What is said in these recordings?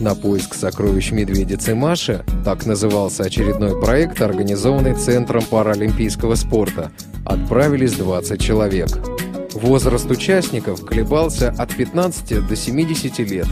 На поиск сокровищ медведицы Маши, так назывался очередной проект, организованный Центром паралимпийского спорта, отправились 20 человек. Возраст участников колебался от 15 до 70 лет.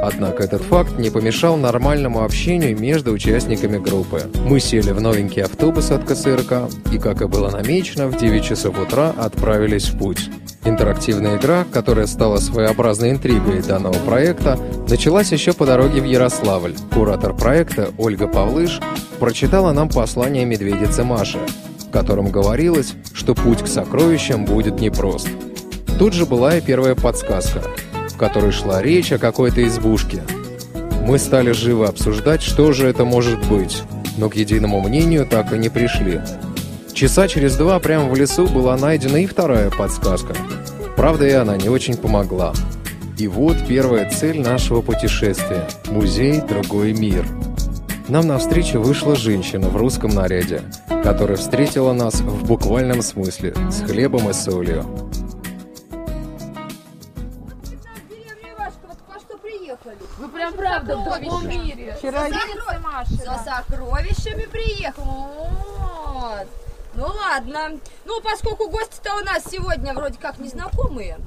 Однако этот факт не помешал нормальному общению между участниками группы. Мы сели в новенький автобус от КСРК и, как и было намечено, в 9 часов утра отправились в путь. Интерактивная игра, которая стала своеобразной интригой данного проекта, началась еще по дороге в Ярославль. Куратор проекта Ольга Павлыш прочитала нам послание медведицы Маши, в котором говорилось, что путь к сокровищам будет непрост. Тут же была и первая подсказка, которой шла речь о какой-то избушке. Мы стали живо обсуждать, что же это может быть, но к единому мнению так и не пришли. Часа через два прямо в лесу была найдена и вторая подсказка. Правда, и она не очень помогла. И вот первая цель нашего путешествия – музей «Другой мир». Нам навстречу вышла женщина в русском наряде, которая встретила нас в буквальном смысле с хлебом и солью. Правда в другом мире. Вчера За сокровищами приехал. Вот. Ну ладно. Ну, поскольку гости-то у нас сегодня вроде как незнакомые.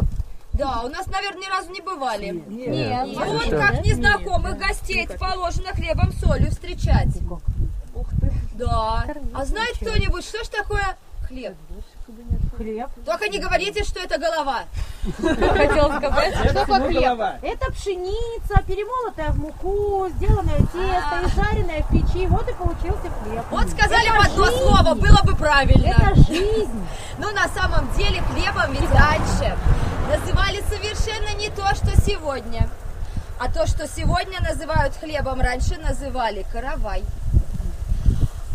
Да, у нас, наверное, ни разу не бывали. Нет. Ну, вот как незнакомых гостей положено хлебом солью встречать. Да. А знает кто-нибудь, что ж такое хлеб? Хлеб. Только не говорите, что это голова. Хотела сказать, что такое хлеб? Это пшеница, перемолотая в муку, сделанное тесто и жареное в печи. Вот и получился хлеб. Вот сказали бы одно слово, было бы правильно. Это жизнь. Ну, на самом деле, хлебом ведь раньше называли совершенно не то, что сегодня. А то, что сегодня называют хлебом, раньше называли каравай.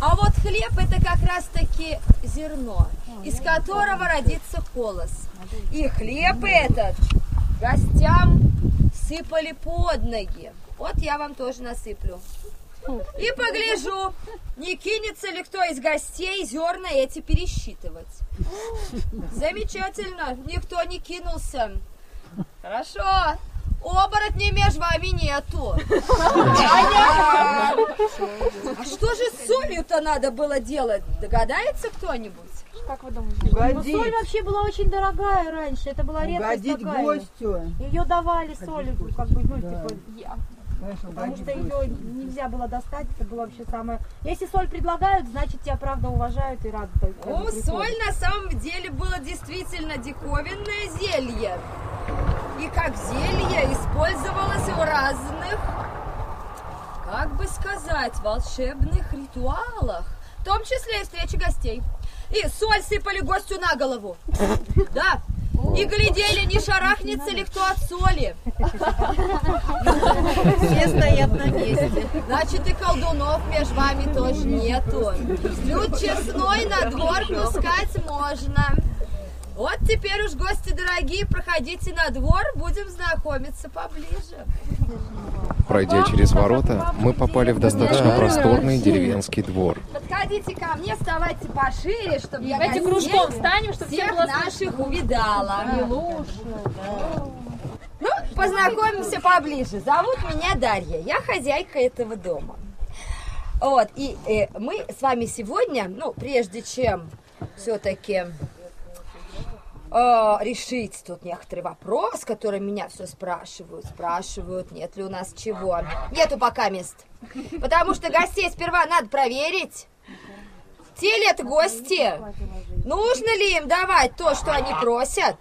А вот хлеб это как раз таки зерно, из которого родится колос. И хлеб этот гостям сыпали под ноги. Вот я вам тоже насыплю. И погляжу, не кинется ли кто из гостей зерна эти пересчитывать. Замечательно, никто не кинулся. Хорошо. Оборотней между вами нету. А что же с солью-то надо было делать? Догадается кто-нибудь? Как вы думаете? Ну, соль вообще была очень дорогая раньше. Это была редкость Угодить такая. гостю. Ее давали соль, как бы, ну, Да. типа, Я. Конечно, потому что ее нельзя было достать. Это было вообще самое... Если соль предлагают, значит, тебя правда уважают и рады. Ну, приходят. соль на самом деле было действительно диковинное зелье. И как зелье использовалось в разных, как бы сказать, волшебных ритуалах. В том числе и встречи гостей. И соль сыпали гостю на голову. Да. И глядели, не шарахнется ли кто от соли. Все стоят на месте. Значит, и колдунов между вами тоже нету. Люд честной на двор пускать можно. Вот теперь уж гости дорогие, проходите на двор, будем знакомиться поближе. Пройдя через ворота, мы попали в достаточно просторный деревенский двор. Подходите ко мне, вставайте пошире, чтобы я Давайте кружком встанем, чтобы всех было наших увидала. Ну, познакомимся поближе. Зовут меня Дарья, я хозяйка этого дома. Вот, и э, мы с вами сегодня, ну, прежде чем все-таки решить тут некоторый вопрос, который меня все спрашивают, спрашивают, нет ли у нас чего. Нету пока мест. Потому что гостей сперва надо проверить. Те ли это гости? Нужно ли им давать то, что они просят?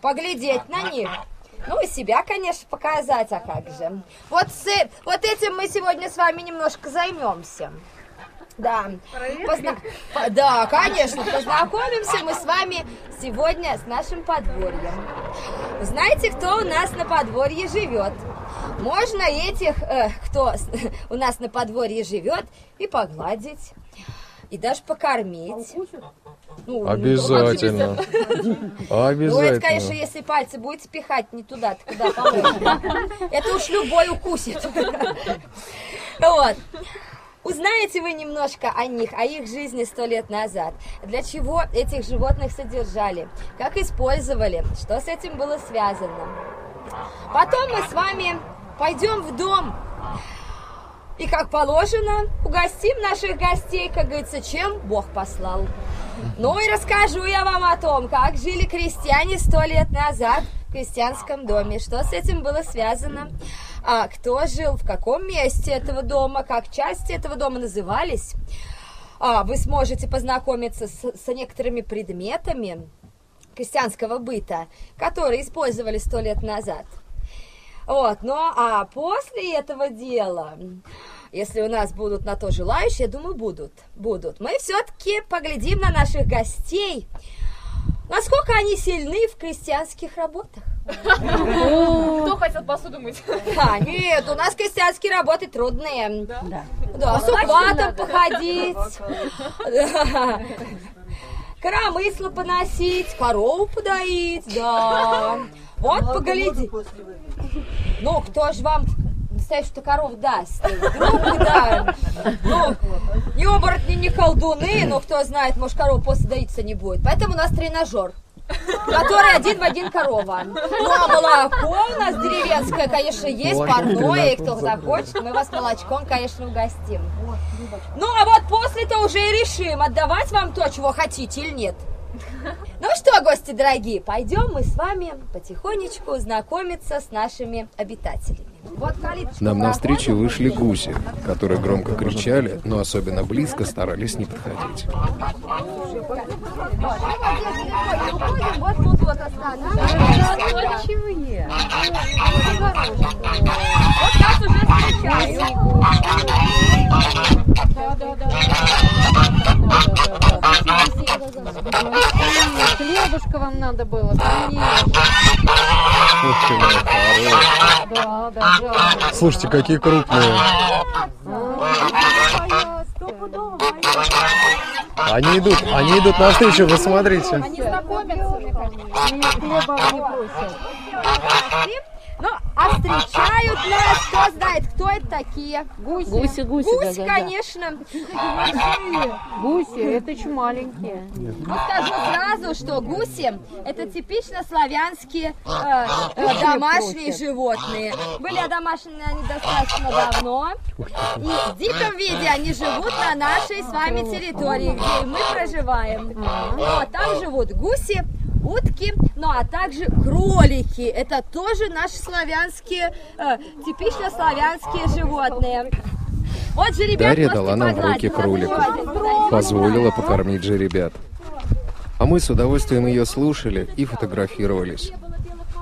Поглядеть на них? Ну и себя, конечно, показать, а как же. Вот, с, вот этим мы сегодня с вами немножко займемся. Да. Позна- по- Да, конечно, познакомимся мы с вами сегодня с нашим подворьем. Знаете, кто у нас на подворье живет? Можно этих, э, кто у нас на подворье живет, и погладить, и даже покормить. Ну, Обязательно. Ну, это, конечно, Обязательно. если пальцы будете пихать не туда, то куда. Это уж любой укусит. Вот. Узнаете вы немножко о них, о их жизни сто лет назад. Для чего этих животных содержали, как использовали, что с этим было связано. Потом мы с вами пойдем в дом И как положено, угостим наших гостей, как говорится, чем Бог послал. Ну и расскажу я вам о том, как жили крестьяне сто лет назад в крестьянском доме, что с этим было связано, а кто жил в каком месте этого дома, как части этого дома назывались. А, вы сможете познакомиться с, с некоторыми предметами крестьянского быта, которые использовали сто лет назад. Вот, ну а после этого дела, если у нас будут на то желающие, я думаю, будут, будут. Мы все-таки поглядим на наших гостей, насколько они сильны в крестьянских работах. Кто хотел посуду мыть? А, нет, у нас крестьянские работы трудные. Да. Да, с ухватом походить. Да. Коромысло поносить, корову подоить, да. Вот погляди. Ну, кто ж вам представь, что коров даст? Вдруг, да. Ну, ни оборотни, ни колдуны, но кто знает, может, корова после доиться не будет. Поэтому у нас тренажер который один в один корова. Ну, а молоко у нас деревенское, конечно, есть, парное, и кто захочет, мы вас молочком, конечно, угостим. Ну, а вот после-то уже и решим, отдавать вам то, чего хотите или нет. Ну что, гости дорогие, пойдем мы с вами потихонечку знакомиться с нашими обитателями. Вот Нам навстречу проходим. вышли гуси, которые громко кричали, но особенно близко старались не подходить. Уходим, вот тут вот останавливаемся. Отзывчивые. Вот нас уже встречают. Да, да, да. Хлебушка вам надо было. Да, да, да. Слушайте, какие крупные. Они идут, они идут навстречу, вы смотрите. Они знакомятся, хлеба не просят. Ну, а встречают нас, кто знает, кто это такие? Гуси. Гуси, гуси, Гусь, конечно. Гуси, это еще маленькие. Ну, скажу сразу, что гуси – это типично славянские э, э, домашние животные. Были одомашнены они достаточно давно. И в диком виде они живут на нашей с вами территории, где мы проживаем. Вот, там живут гуси, утки, ну а также кролики. Это тоже наши славянские, э, типично славянские животные. Вот же ребят Дарья дала нам в руки кролика. Позволила покормить же ребят. А мы с удовольствием ее слушали и фотографировались.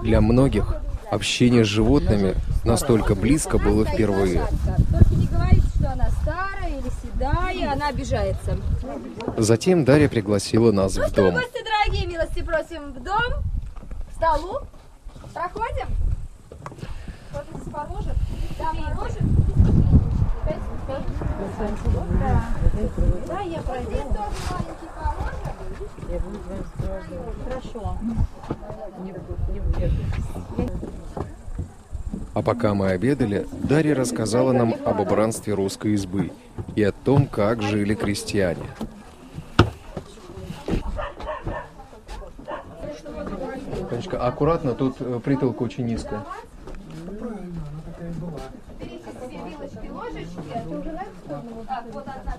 Для многих общение с животными настолько близко было впервые. Только не говорите, что она старая или седая, она обижается. Затем Дарья пригласила нас Ну в что, дом. гости дорогие, милости просим в дом, к столу. Проходим. Кто-то. Да, я пройду. Здесь тоже маленький поможет. А пока мы обедали, Дарья рассказала нам об убранстве русской избы и о том, как жили крестьяне. Тонечка, аккуратно, тут э, притолка очень низкая.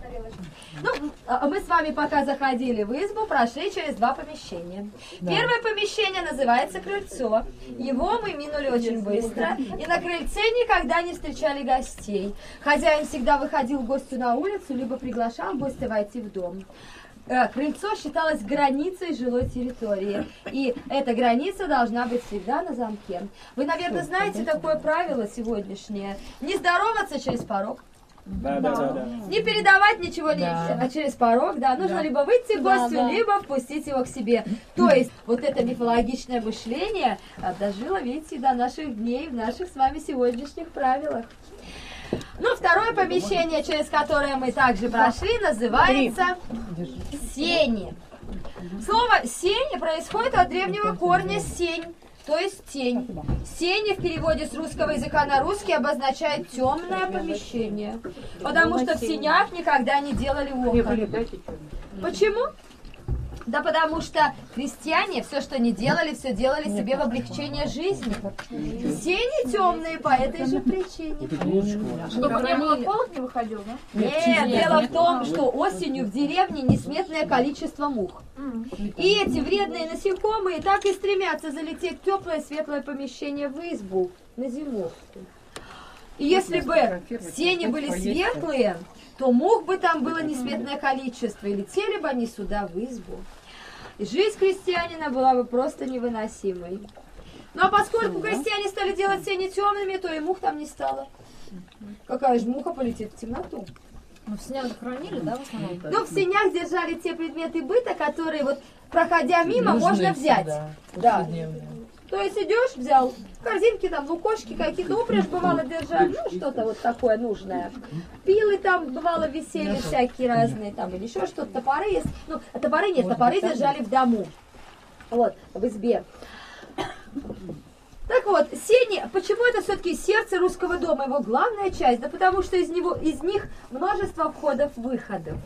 Тарелочка. Ну, а мы с вами пока заходили в избу, прошли через два помещения. Первое помещение называется крыльцо. Его мы минули очень быстро, и на крыльце никогда не встречали гостей. Хозяин всегда выходил гостю на улицу, либо приглашал гостя войти в дом. Э, Крыльцо считалось границей жилой территории, и эта граница должна быть всегда на замке. Вы, наверное, знаете такое правило сегодняшнее. Не здороваться через порог. Не передавать ничего лично, а через порог, да, нужно либо выйти к гостю, либо впустить его к себе. То есть вот это мифологичное мышление дожило, видите, до наших дней в наших с вами сегодняшних правилах. Ну, второе помещение, через которое мы также прошли, называется сени. Слово сени происходит от древнего корня сень, то есть тень. Сени в переводе с русского языка на русский обозначает темное помещение, потому что в сенях никогда не делали окон. Почему? Да потому что крестьяне все, что не делали, все делали себе в облегчение жизни. Сени темные по этой же причине. Чтобы не было холод, не выходил, да? Нет, дело в том, что осенью в деревне несметное количество мух. И эти вредные насекомые так и стремятся залететь в теплое светлое помещение в избу на зимовку. И если бы сени были светлые, то мух бы там было несметное количество, и летели бы они сюда в избу. И жизнь крестьянина была бы просто невыносимой. Ну а поскольку крестьяне стали делать сени темными, то и мух там не стало. Какая же муха полетит в темноту? Ну, в снег хранили, да, в основном? Ну, в сенях держали те предметы быта, которые вот, проходя мимо, можно взять. Да. То есть идешь, взял корзинки, там, лукошки какие-то, упряжь бывало держали, ну, что-то вот такое нужное. Пилы там, бывало, висели всякие разные, там, или еще что-то, топоры есть. Ну, а топоры нет, топоры держали в дому. Вот, в избе. Так вот, сени, почему это все-таки сердце русского дома, его главная часть? Да потому что из, него, из них множество входов-выходов.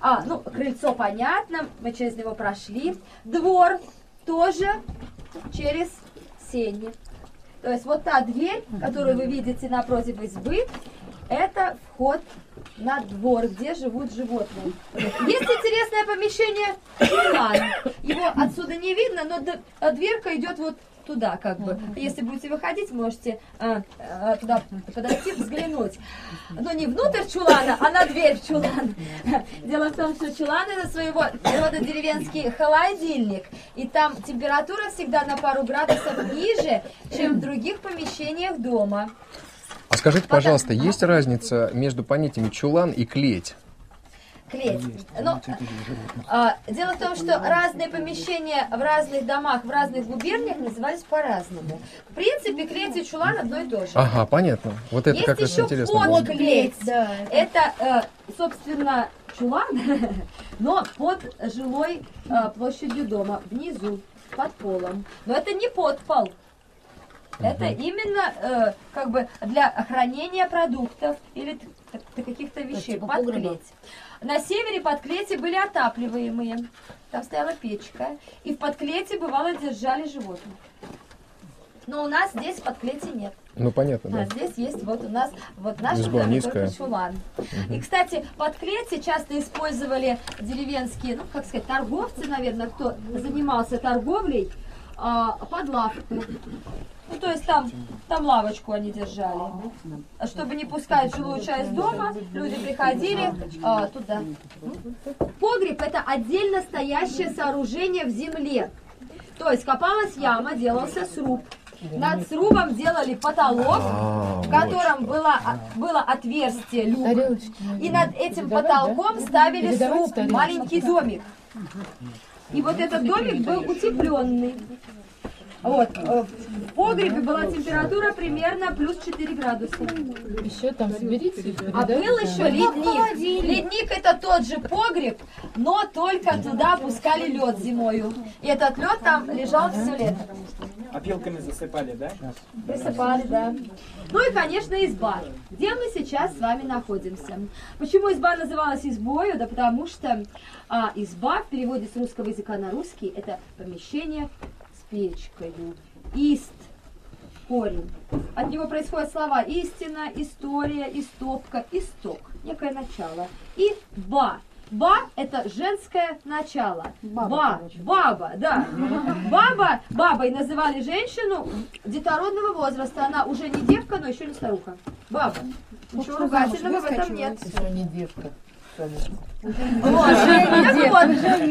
А, ну, крыльцо понятно, мы через него прошли. Двор тоже через сени. То есть вот та дверь, которую вы видите напротив избы, это вход на двор, где живут животные. Есть интересное помещение. Его отсюда не видно, но дверка идет вот туда, как бы. Если будете выходить, можете а, а, туда подойти, взглянуть. Но не внутрь чулана, а на дверь в чулан. Дело в том, что чулан это своего рода деревенский холодильник. И там температура всегда на пару градусов ниже, чем в других помещениях дома. А скажите, пожалуйста, есть разница между понятиями чулан и клеть? Клеть. Ну, а, дело в том, что разные помещения в разных домах, в разных губерниях назывались по-разному. В принципе, клеть и чулан одно и то же. Ага, понятно. Вот это Есть как раз еще интересно. вход было. в клеть. Это, э, собственно, чулан, но под жилой э, площадью дома, внизу, под полом. Но это не подпол. Это именно э, как бы для хранения продуктов или каких-то вещей типа под погреба. клеть. На севере подклети были отапливаемые. Там стояла печка. И в подклете, бывало, держали животных. Но у нас здесь подклети нет. Ну, понятно, А да. здесь есть вот у нас вот наш Изба низкая. чулан. И, кстати, под клетки часто использовали деревенские, ну, как сказать, торговцы, наверное, кто занимался торговлей, а, под лавку. Ну, то есть там, там лавочку они держали. А Чтобы не пускать жилую часть дома, люди приходили а, туда. Погреб – это отдельно стоящее сооружение в земле. То есть копалась яма, делался сруб. Над срубом делали потолок, А, в котором было, было отверстие, люк. И над этим потолком ставили сруб, маленький домик. И вот этот домик был утепленный. Вот. э, В погребе была температура примерно плюс 4 градуса. Еще там соберите. А был еще ледник. Ледник это тот же погреб, но только туда пускали лед зимою. И этот лед там лежал все лето. Опилками засыпали, да? Присыпали, да. Ну и, конечно, изба, где мы сейчас с вами находимся. Почему изба называлась избою? Да потому что а, изба в переводе с русского языка на русский это помещение с печкой. Ист корень. От него происходят слова истина, история, истопка, исток, некое начало. И ба. Ба – это женское начало. Ба, баба, да. Баба, бабой называли женщину детородного возраста. Она уже не девка, но еще не старуха. Баба. Ничего ругательного в этом нет. Еще не девка. Вот,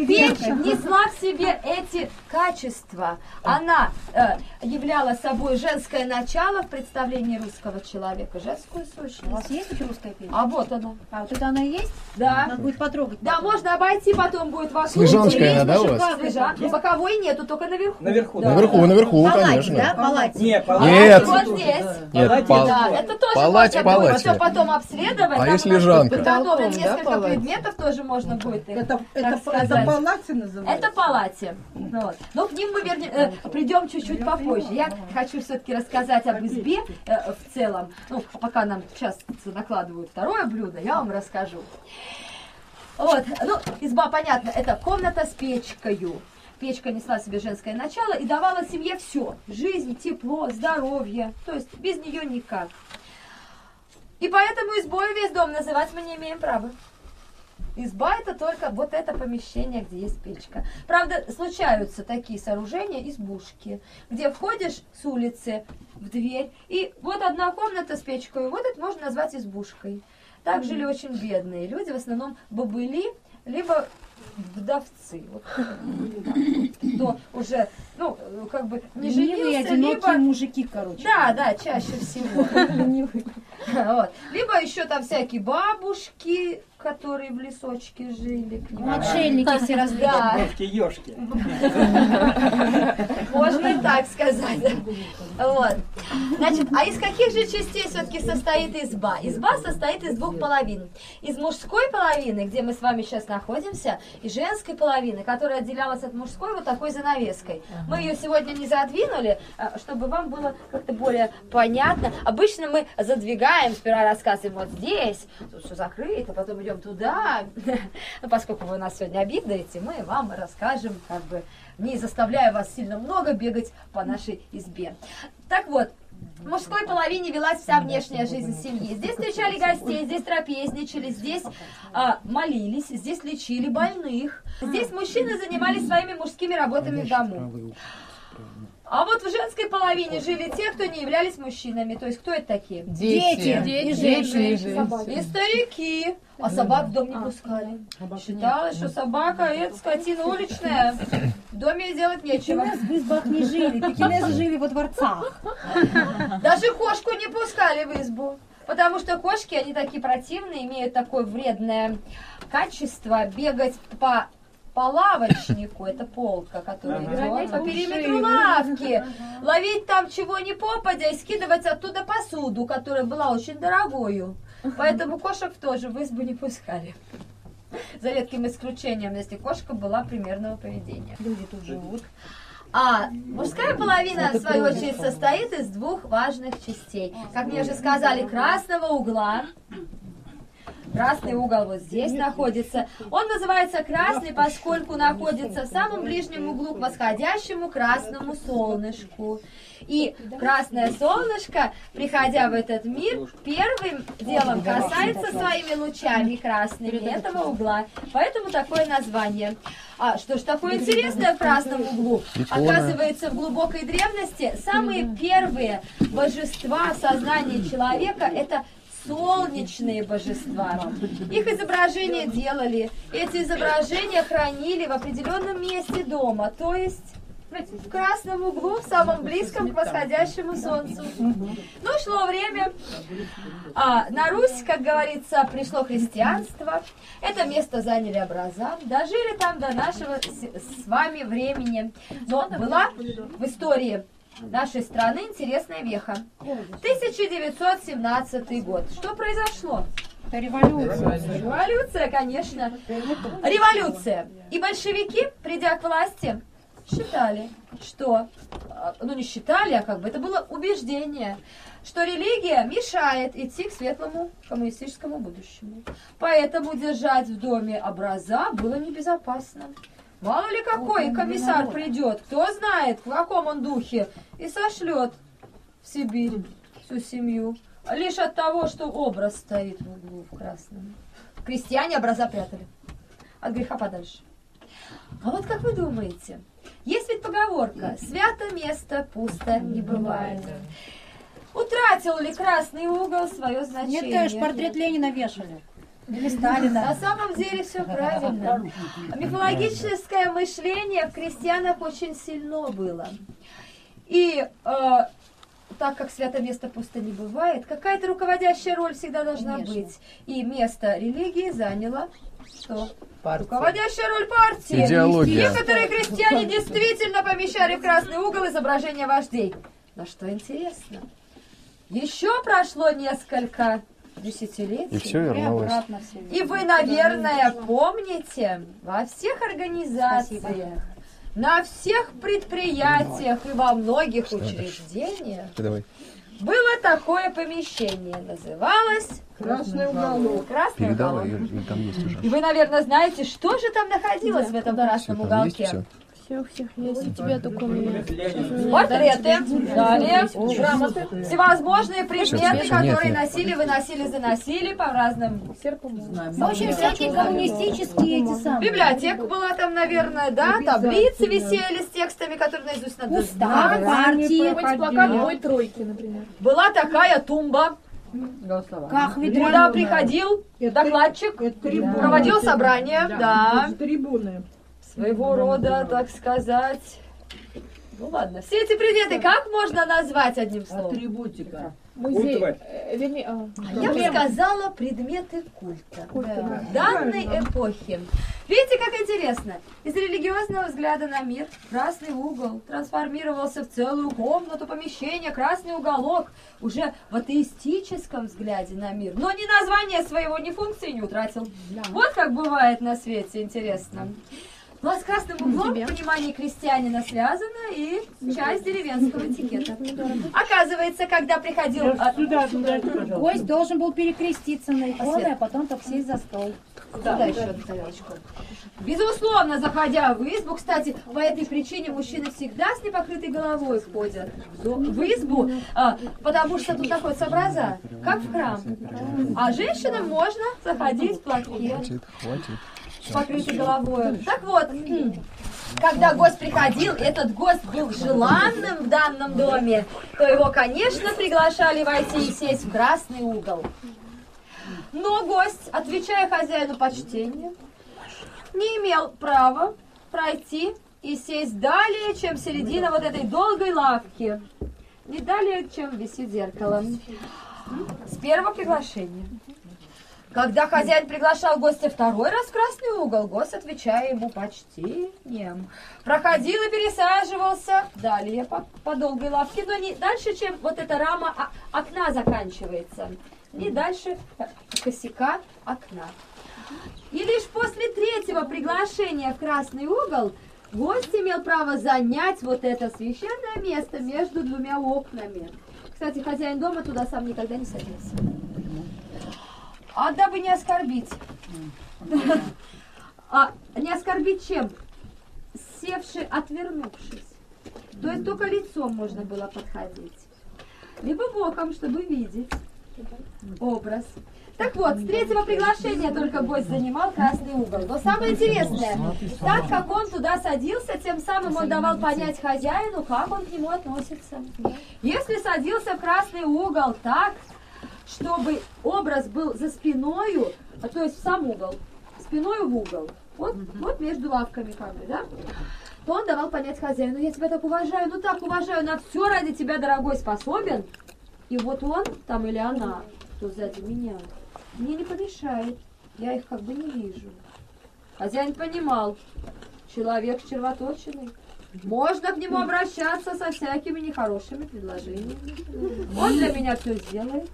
печь несла в себе эти качества. Она э, являла собой женское начало в представлении русского человека, женскую У вас сущность. есть еще русская песня? А вот она. А вот это она и есть? Да. Надо будет потрогать. Да, можно обойти, потом будет вокруг. Снежанская, да, у вас? Снежа- ну, Боковой нету, только наверху. Наверху, Да. Наверху, наверху, Палати, конечно. да? Палати. Не, Нет. Вот здесь. Нет, пал- Да, это тоже Палати, можно будет все потом обследовать. А если у нас жанка? Подготовлен Потолком, да, несколько палати? предметов, тоже можно будет их, Это, это, это палати называется? Это палати. Ну Вот. Но к ним мы вернем, э, придем чуть-чуть попозже. Я хочу все-таки рассказать об избе э, в целом. Ну, а пока нам сейчас накладывают второе блюдо, я вам расскажу. Вот, ну, изба, понятно, это комната с печкою. Печка несла себе женское начало и давала семье все. Жизнь, тепло, здоровье. То есть без нее никак. И поэтому избой весь дом называть мы не имеем права. Изба это только вот это помещение, где есть печка. Правда, случаются такие сооружения, избушки, где входишь с улицы в дверь, и вот одна комната с печкой, вот это можно назвать избушкой. Так жили очень бедные люди, в основном бобыли, либо вдовцы. Вот, кто уже, ну, как бы не женился, либо... мужики, короче. Да, да, чаще всего. Вот. Либо еще там всякие бабушки, которые в лесочке жили. к ним. Отшельники все разбили. Да, Бабки ешки. можно и так сказать. Вот. Значит, а из каких же частей все-таки состоит изба? Изба состоит из двух половин. Из мужской половины, где мы с вами сейчас находимся, и женской половины, которая отделялась от мужской вот такой занавеской. Мы ее сегодня не задвинули, а, чтобы вам было как-то более понятно. Обычно мы задвигаем, сперва рассказываем вот здесь, тут все закрыто, потом идем туда. Но поскольку вы нас сегодня обидаете, мы вам расскажем, как бы не заставляя вас сильно много бегать по нашей избе. Так вот, в мужской половине велась вся внешняя жизнь семьи. Здесь встречали гостей, здесь трапезничали, здесь а, молились, здесь лечили больных. Здесь мужчины занимались своими мужскими работами в дому. А вот в женской половине жили те, кто не являлись мужчинами. То есть кто это такие? Дети, и женщины. И старики. А собак в дом не пускали. Считалось, что собака это скотина уличная. В доме делать нечего. Пекинес в избах не жили, пекинесы жили во дворцах. Даже кошку не пускали в избу. Потому что кошки, они такие противные, имеют такое вредное качество бегать по по лавочнику, это полка, которая Ага. идет по периметру лавки, ловить там чего ни попадя и скидывать оттуда посуду, которая была очень дорогою. Поэтому кошек тоже в избу не пускали. За редким исключением, если кошка была примерного поведения. Люди тут живут. А мужская половина, в свою очередь, состоит из двух важных частей. Как мне уже сказали, красного угла. Красный угол вот здесь находится. Он называется красный, поскольку находится в самом ближнем углу к восходящему красному солнышку. И красное солнышко, приходя в этот мир, первым делом касается своими лучами красными этого угла. Поэтому такое название. А что ж такое интересное в красном углу? Оказывается, в глубокой древности самые первые божества в сознании человека это солнечные божества. Их изображения делали, эти изображения хранили в определенном месте дома, то есть в красном углу, в самом близком к восходящему солнцу. Ну, шло время. А, на Русь, как говорится, пришло христианство. Это место заняли образа. Дожили там до нашего с, вами времени. Но была в истории нашей страны интересная веха. 1917 год. Что произошло? Это революция. Революция, конечно. Революция. И большевики, придя к власти, считали, что, э, ну не считали, а как бы это было убеждение, что религия мешает идти к светлому коммунистическому будущему. Поэтому держать в доме образа было небезопасно. Мало ли какой комиссар придет, кто знает, в каком он духе, и сошлет в Сибирь всю семью. Лишь от того, что образ стоит в углу в красном. Крестьяне образа прятали. От греха подальше. А вот как вы думаете, есть ведь поговорка «Свято место пусто не бывает». Утратил ли красный угол свое Нет, значение? конечно, портрет Ленина вешали. Или На Сталина. самом деле все правильно. Мифологическое мышление в крестьянах очень сильно было. И э, так как свято место пусто не бывает, какая-то руководящая роль всегда должна Конечно. быть. И место религии заняло что? Руководящая роль партии. Идеология. Некоторые крестьяне действительно помещали в красный угол изображения вождей. Но что интересно, еще прошло несколько десятилетий. И все И вернулось. все. И вы, наверное, помните, во всех организациях, на всех предприятиях и во многих учреждениях Давай. Было такое помещение, называлось Красный уголок. Красный уголок. Передавай, Юль, там есть уже. И вы, наверное, знаете, что же там находилось в этом красном там есть уголке? все. Все, у всех есть. У тебя меня. Портреты, далее Грамоты. всевозможные предметы, которые носили, выносили, заносили по разным. В общем, всякие коммунистические эти самые. Библиотека была там, наверное, да, таблицы висели с текстами, которые наизусть надо Устав знать. партии. плакат ой тройки, например. Была такая тумба, Как куда приходил докладчик, проводил собрание, да, Это трибуны. Своего рода, так сказать. Ну ладно, все эти предметы как можно назвать одним словом? Атрибутика. Музей. Э, вернее, а, Я бы сказала предметы культа данной эпохи. Видите, как интересно? Из религиозного взгляда на мир красный угол трансформировался в целую комнату, помещение, красный уголок уже в атеистическом взгляде на мир. Но ни название своего, ни функции не утратил. Вот как бывает на свете, интересно. Ну а с красным углом в понимании крестьянина связана и часть деревенского этикета. Оказывается, когда приходил... а, Сюда, сюда. Гость должен был перекреститься на иконы, а потом так сесть за стол. Да, еще одну тарелочку. Безусловно, заходя в избу, кстати, по этой причине мужчины всегда с непокрытой головой входят в избу, а, потому что тут находится образа, как в храм. А женщинам можно заходить в платке Хватит, хватит. С покрытой головой. Так вот, когда гость приходил, этот гость был желанным в данном доме, то его, конечно, приглашали войти и сесть в красный угол. Но гость, отвечая хозяину почтения, не имел права пройти и сесть далее, чем середина вот этой долгой лавки. Не далее, чем висит зеркало. С первого приглашения. Когда хозяин приглашал гостя второй раз в красный угол, гость, отвечая ему почтением, проходил и пересаживался далее по, по долгой лавке, но не дальше, чем вот эта рама о- окна заканчивается, не дальше э, косяка окна. И лишь после третьего приглашения в красный угол гость имел право занять вот это священное место между двумя окнами. Кстати, хозяин дома туда сам никогда не садился. А дабы не оскорбить. А не оскорбить чем? Севший, отвернувшись. То есть только лицом можно было подходить. Либо боком, чтобы видеть образ. Так вот, с третьего приглашения только гость занимал красный угол. Но самое интересное, так как он туда садился, тем самым он давал понять хозяину, как он к нему относится. Если садился в красный угол так, чтобы образ был за спиною, а то есть в сам угол, спиною в угол, вот, вот между лавками как бы, да, то он давал понять хозяину, я тебя так уважаю, ну так уважаю, на все ради тебя, дорогой, способен. И вот он там или она, кто сзади меня, мне не помешает, я их как бы не вижу. Хозяин понимал, человек с червоточиной, можно к нему обращаться со всякими нехорошими предложениями. Он для меня все сделает.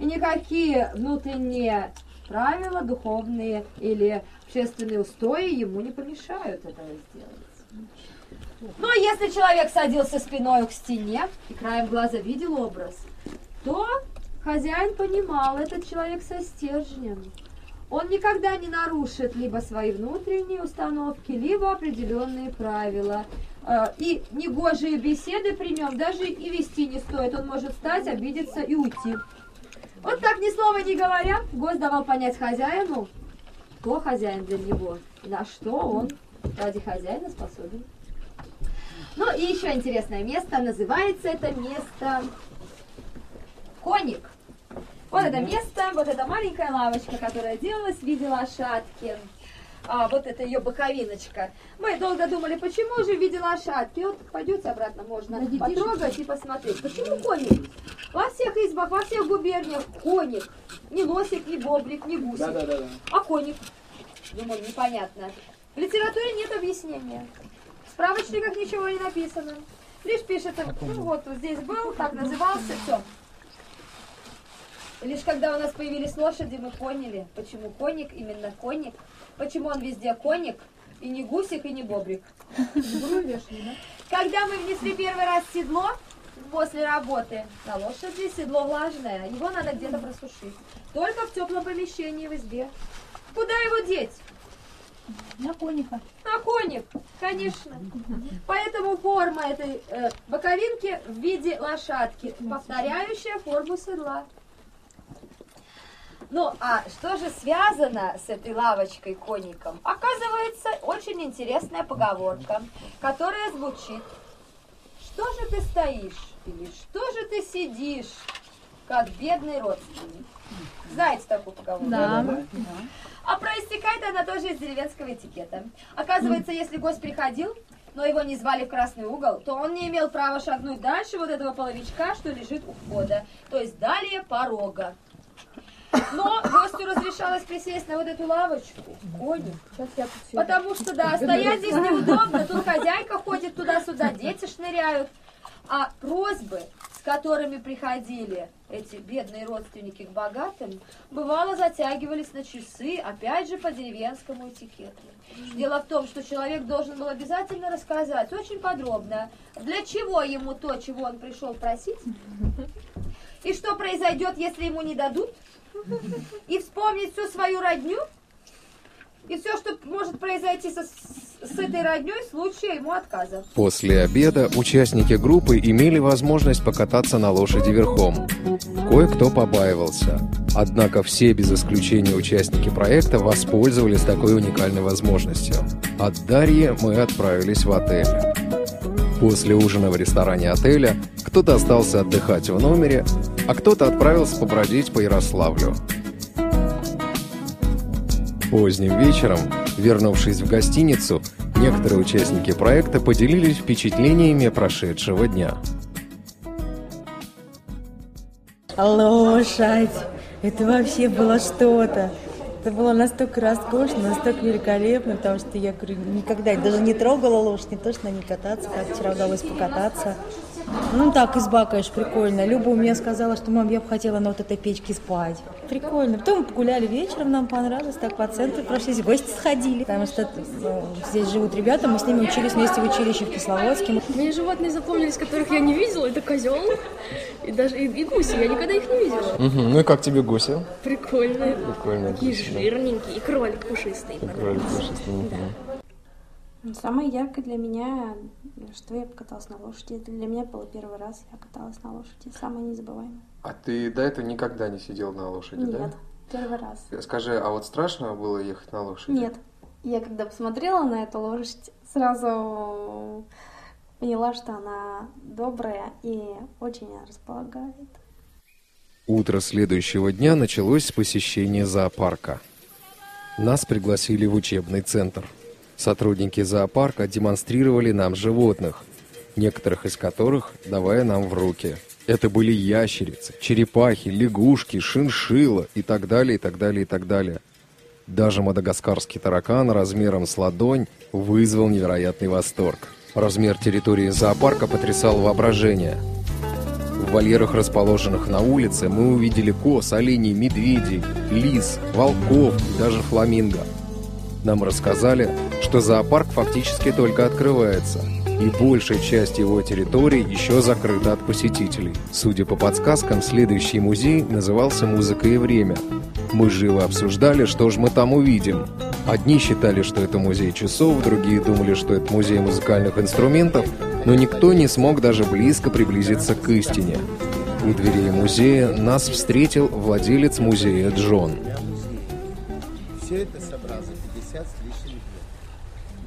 И никакие внутренние правила, духовные или общественные устои ему не помешают этого сделать. Но если человек садился спиной к стене и краем глаза видел образ, то хозяин понимал, этот человек со стержнем. Он никогда не нарушит либо свои внутренние установки, либо определенные правила. Э, И негожие беседы при нем даже и вести не стоит. Он может встать, обидеться и уйти. Вот так ни слова не говоря, гость давал понять хозяину, кто хозяин для него, и на что он ради хозяина способен. Ну и еще интересное место, называется это место Коник. Вот это место, вот эта маленькая лавочка, которая делалась в виде лошадки. А, вот это ее боковиночка. Мы долго думали, почему же в виде лошадки. Вот пойдете обратно, можно потрогать и посмотреть. Почему коник? Во всех избах, во всех губерниях коник. Ни лосик, ни бобрик, ни гусик. Да, да, да, да. А коник? Думаю, непонятно. В литературе нет объяснения. В справочниках ничего не написано. Лишь пишется, ну вот, вот здесь был, так назывался, все. Лишь когда у нас появились лошади, мы поняли, почему коник именно коник, почему он везде коник, и не гусик, и не бобрик. Когда мы внесли первый раз седло, после работы на лошади, седло влажное, его надо где-то просушить. Только в теплом помещении в избе. Куда его деть? На коника. На коник, конечно. Поэтому форма этой э, боковинки в виде лошадки, повторяющая форму седла. Ну, а что же связано с этой лавочкой коником? Оказывается, очень интересная поговорка, которая звучит. Что же ты стоишь? Или что же ты сидишь, как бедный родственник? Знаете такую поговорку? Да. А проистекает она тоже из деревенского этикета. Оказывается, если гость приходил, но его не звали в красный угол, то он не имел права шагнуть дальше вот этого половичка, что лежит у входа, то есть далее порога. Но гостю разрешалось присесть на вот эту лавочку, коник, потому что, да, стоять здесь неудобно, тут хозяйка ходит туда-сюда, дети шныряют, а просьбы, с которыми приходили эти бедные родственники к богатым, бывало затягивались на часы, опять же, по деревенскому этикету. Дело в том, что человек должен был обязательно рассказать очень подробно, для чего ему то, чего он пришел просить, и что произойдет, если ему не дадут, и вспомнить всю свою родню, и все, что может произойти со- с, этой родней в случае ему отказа. После обеда участники группы имели возможность покататься на лошади верхом. Кое-кто побаивался. Однако все без исключения участники проекта воспользовались такой уникальной возможностью. От Дарьи мы отправились в отель. После ужина в ресторане отеля кто-то остался отдыхать в номере, а кто-то отправился побродить по Ярославлю. Поздним вечером, вернувшись в гостиницу, некоторые участники проекта поделились впечатлениями прошедшего дня. Лошадь! Это вообще было что-то. Это было настолько роскошно, настолько великолепно, потому что я говорю, никогда даже не трогала лошадь, не то, что на ней кататься, как вчера удалось покататься. Ну так, изба, конечно, прикольно. Люба у меня сказала, что, мам, я бы хотела на вот этой печке спать. Прикольно. Потом мы погуляли вечером, нам понравилось, так по центру прошлись, в гости сходили. Потому что ну, здесь живут ребята, мы с ними учились вместе в училище в Кисловодске. Мне животные запомнились, которых я не видела. Это козел и даже и, и гуси. Я никогда их не видела. Ну и как тебе гуси? Прикольные. Прикольно. Такие жирненькие. И кролик пушистый. Самое яркое для меня, что я покаталась на лошади. Это для меня было первый раз, я каталась на лошади. Самое незабываемое. А ты до этого никогда не сидел на лошади, Нет, первый раз. Скажи, а вот страшно было ехать на лошади? Нет. Я когда посмотрела на эту лошадь, сразу поняла, что она добрая и очень располагает. Утро следующего дня началось с посещения зоопарка. Нас пригласили в учебный центр. Сотрудники зоопарка демонстрировали нам животных, некоторых из которых давая нам в руки. Это были ящерицы, черепахи, лягушки, шиншилла и так далее, и так далее, и так далее. Даже мадагаскарский таракан размером с ладонь вызвал невероятный восторг. Размер территории зоопарка потрясал воображение. В вольерах, расположенных на улице, мы увидели коз, оленей, медведей, лис, волков и даже фламинго. Нам рассказали, что зоопарк фактически только открывается, и большая часть его территории еще закрыта от посетителей. Судя по подсказкам, следующий музей назывался «Музыка и время». Мы живо обсуждали, что же мы там увидим. Одни считали, что это музей часов, другие думали, что это музей музыкальных инструментов, но никто не смог даже близко приблизиться к истине. У дверей музея нас встретил владелец музея Джон. Все это собрал за 50 с лишним лет.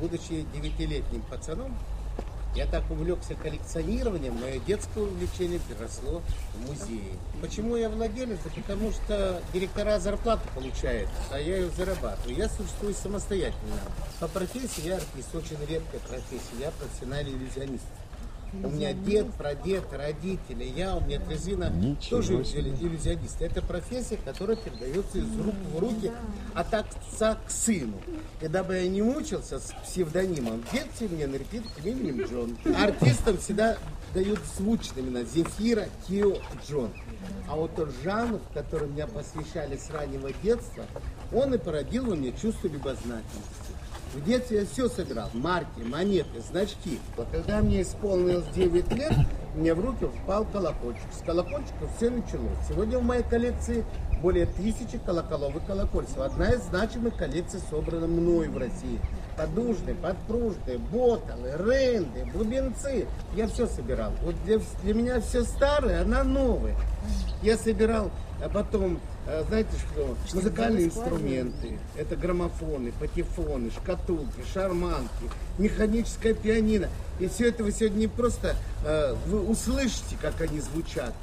Будучи девятилетним пацаном, я так увлекся коллекционированием, мое детское увлечение переросло в музей. Почему я владелец? Да потому что директора зарплату получают, а я ее зарабатываю. Я существую самостоятельно. По профессии я артист, очень редкая профессия. Я профессиональный иллюзионист. У меня дед, прадед, родители, я, у меня трезина тоже иллю- иллюзионист. Это профессия, которая передается из рук в руки от отца к сыну. И дабы я не мучился с псевдонимом, детки мне нарекли именем Джон. Артистам всегда дают звучные имена Зефира, Кио, Джон. А вот тот жанр, который меня посвящали с раннего детства, он и породил во мне чувство любознательности. В детстве я все собирал. Марки, монеты, значки. Вот когда мне исполнилось 9 лет, мне в руки впал колокольчик. С колокольчика все началось. Сегодня в моей коллекции более тысячи колоколов и колокольцев. Одна из значимых коллекций собрана мной в России. Подушные, подпружные, боталы, ренды, бубенцы. Я все собирал. Вот для, для меня все старое, она новая. Я собирал, а потом, знаете что, музыкальные инструменты. Это граммофоны, патефоны, шкатулки, шарманки, механическое пианино. И все это вы сегодня не просто, э, вы услышите, как они звучат.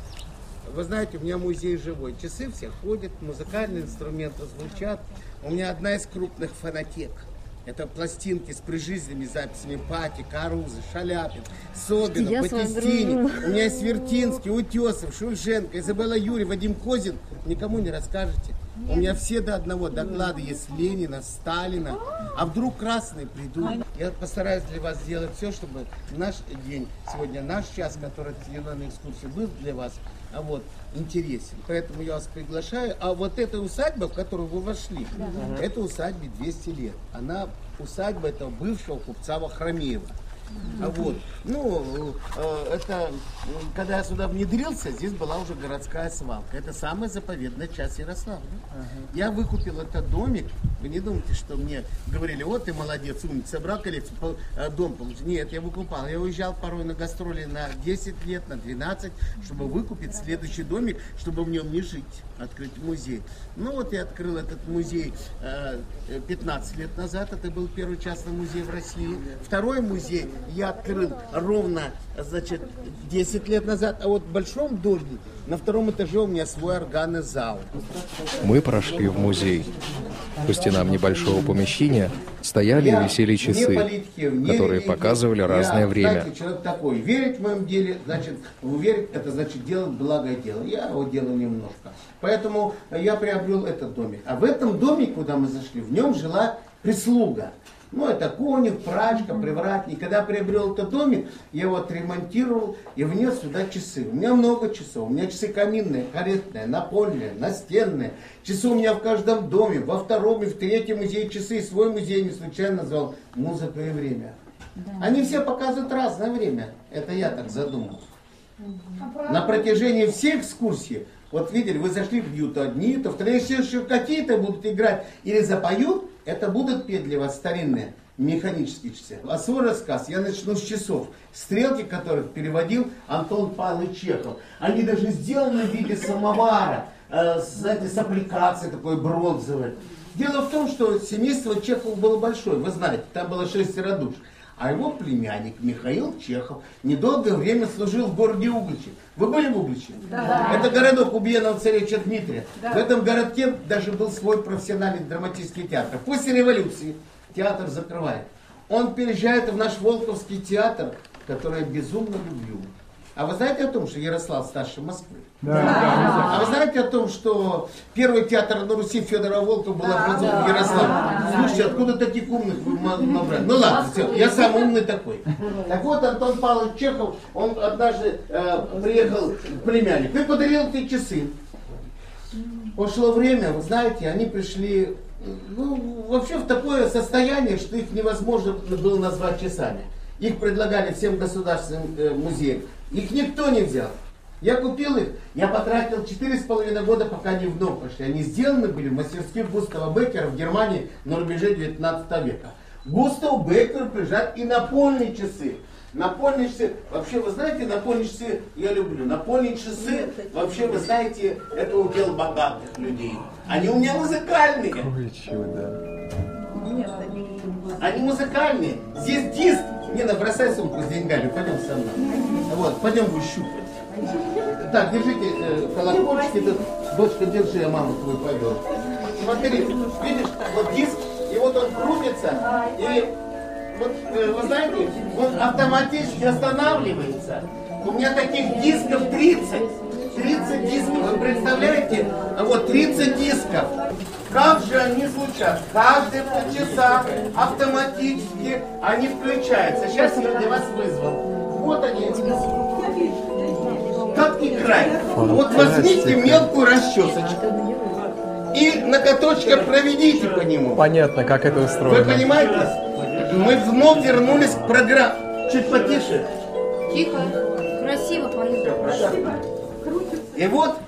Вы знаете, у меня музей живой. Часы все ходят, музыкальные инструменты звучат. У меня одна из крупных фонотек. Это пластинки с прижизненными записями Пати, Карузы, Шаляпин, Собина, Я Батистини. У меня есть Вертинский, Утесов, Шульженко, Изабелла Юрий, Вадим Козин. Никому не расскажете. У меня все до одного доклады есть Ленина, Сталина. А вдруг красные придут? Я постараюсь для вас сделать все, чтобы наш день, сегодня наш час, который отведен на экскурсии, был для вас а вот, интересен. Поэтому я вас приглашаю. А вот эта усадьба, в которую вы вошли, это усадьбе 200 лет. Она усадьба этого бывшего купца Вахромеева. А вот, ну, э, это, когда я сюда внедрился, здесь была уже городская свалка. Это самая заповедная часть Ярославля. Я выкупил этот домик. Вы не думайте, что мне говорили, вот ты молодец, умница, собрал коллекцию, э, дом получил. Нет, я выкупал. Я уезжал порой на гастроли на 10 лет, на 12, чтобы выкупить следующий домик, чтобы в нем не жить, открыть музей. Ну вот я открыл этот музей э, э, 15 лет назад. Это был первый частный музей в России. Второй музей я открыл ровно, значит, 10 лет назад. А вот в большом доме на втором этаже у меня свой органный зал. Мы прошли в музей. По стенам небольшого помещения стояли и висели часы, которые показывали разное время. Человек такой. Верить в моем деле, значит, верить, это значит делать благое дело. Я его делаю немножко. Поэтому я приобрел этот домик. А в этом доме, куда мы зашли, в нем жила прислуга. Ну, это конюх, прачка, привратник. Когда приобрел этот домик, я его отремонтировал и внес сюда часы. У меня много часов. У меня часы каминные, каретные, напольные, настенные. Часы у меня в каждом доме. Во втором и в третьем музее часы. И свой музей не случайно назвал «Музыка и время». Они все показывают разное время. Это я так задумал. На протяжении всех экскурсий, вот видели, вы зашли, бьют одни, то вторые еще какие-то будут играть или запоют, это будут петь для вас старинные механические часы. А свой рассказ я начну с часов, стрелки которых переводил Антон Павлович Чехов. Они даже сделаны в виде самовара, э, знаете, с аппликацией такой бронзовой. Дело в том, что семейство Чехова было большое, вы знаете, там было шестеро душ. А его племянник Михаил Чехов недолгое время служил в городе Угличе. Вы были в Угличе? Да. Это городок убиенного царевича Дмитрия. В этом городке даже был свой профессиональный драматический театр. После революции театр закрывает. Он переезжает в наш Волковский театр, который я безумно люблю. А вы знаете о том, что Ярослав старше Москвы? А вы знаете о том, что первый театр на Руси Федора Волкова был образован в Ярославле? Слушайте, откуда таких умных вы набрали? Ну ладно, все, я сам умный такой. Так вот, Антон Павлович Чехов, он однажды э, приехал к племяннику и подарил эти часы. Пошло время, вы знаете, они пришли ну, вообще в такое состояние, что их невозможно было назвать часами. Их предлагали всем государственным э, музеям. Их никто не взял. Я купил их, я потратил четыре с половиной года, пока они в ногу пошли. Они сделаны были в мастерских Густава Беккера в Германии на рубеже 19 века. Густав Беккер приезжает и напольные часы. Напольные часы, вообще вы знаете, напольные часы я люблю. Напольные часы, вообще вы знаете, это удел богатых людей. Они у меня музыкальные. Они музыкальные. Здесь диск. Не, бросай сумку с деньгами, пойдем со мной. Вот, пойдем будешь щупать. Так, держите э, колокольчики, дочка, держи, я маму твою повел. Смотри, видишь, вот диск, и вот он крутится, и вот, э, вы знаете, он автоматически останавливается. У меня таких дисков 30. 30 дисков, вы представляете? А Вот 30 дисков. Как же они звучат? Каждые полчаса автоматически они включаются. Сейчас я для вас вызвал. Вот они. Как играть? Вот возьмите мелкую расчесочку и на каточках проведите по нему. Понятно, как это Вы устроено. понимаете? Мы вновь вернулись к программе. Чуть потише. Тихо. Красиво поют. И вот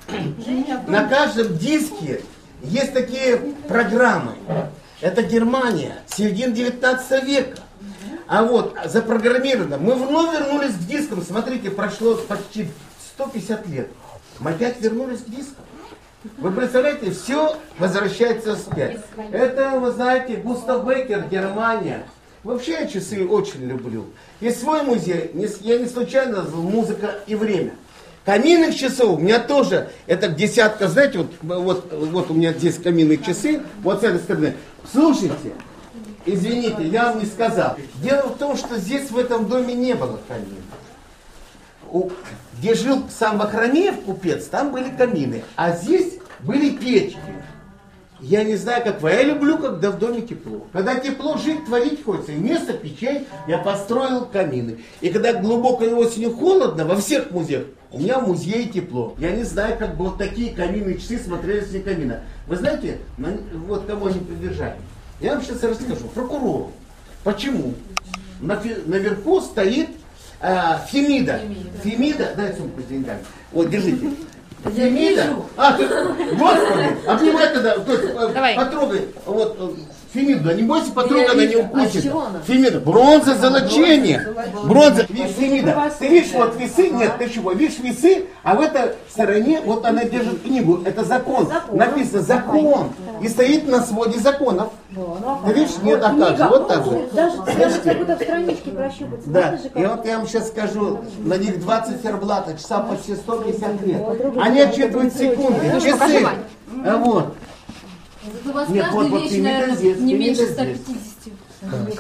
на каждом диске есть такие программы. Это Германия, середина 19 века. А вот запрограммировано. Мы вновь вернулись к дискам. Смотрите, прошло почти 150 лет. Мы опять вернулись к дискам. Вы представляете, все возвращается вспять. Это, вы знаете, Густав Беккер, Германия. Вообще я часы очень люблю. Есть свой музей, я не случайно назвал музыка и время. Каминных часов у меня тоже, это десятка, знаете, вот, вот, вот у меня здесь каминные часы, вот с этой стороны. Слушайте, извините, я вам не сказал. Дело в том, что здесь в этом доме не было камина. Где жил сам Вахромеев купец, там были камины, а здесь были печки. Я не знаю, как вы, а я люблю, когда в доме тепло. Когда тепло, жить, творить хочется. И вместо печей я построил камины. И когда глубокой осенью холодно, во всех музеях, у меня в музее тепло. Я не знаю, как бы вот такие каминные часы смотрелись вне камина. Вы знаете, на- вот кого они придержали. Я вам сейчас расскажу. Прокурору. Почему? На наверху стоит а, Фемида. Фемида, дай сумку с деньгами. Вот, держите. Фемида. А, ты, господи, обнимай тогда, э, Давай. потрогай. Вот, э, Фемиду, не бойся, потрогай, она не А укусит. она? Фемида, бронза, золочение. Бронза, видишь, Фемида, ты видишь вот весы, нет, ты чего, видишь весы, а в этой стороне, вот она держит книгу, это закон. Написано закон. И стоит на своде законов. Ты видишь, нет, а как же, вот так же. Даже, как будто в страничке прощупать. Да, и вот я вам сейчас скажу, на них 20 ферблата, часа почти 150 лет. Они отчитывают секунды, часы. А вот. У вас Нет, вот, каждый вот вещь, Фемида наверное, здесь, не Фемида меньше здесь. 150.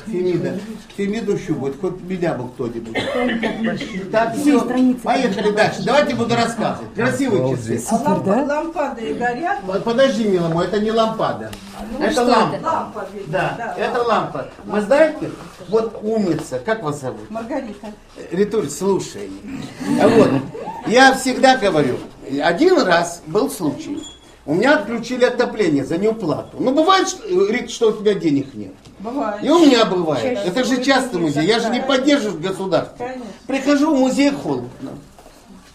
Фемида. Фемиду щупают, хоть меня был кто-нибудь. Так, все, поехали дальше. Давайте буду рассказывать. Красивые часы. А лампа- лампады горят? Под- Подожди, милый мой, это не лампада. это что лампа. Лампа, видно, Да, это лампа. Вы знаете, вот умница, как вас зовут? Маргарита. Ритуль, слушай. А вот, я всегда говорю, один раз был случай. У меня отключили отопление за неуплату. Ну, бывает, что, Рит, что у тебя денег нет. Бывает. И у меня бывает. Это же частный музей. Я же не поддерживаю государство. Конечно. Прихожу в музей холодно.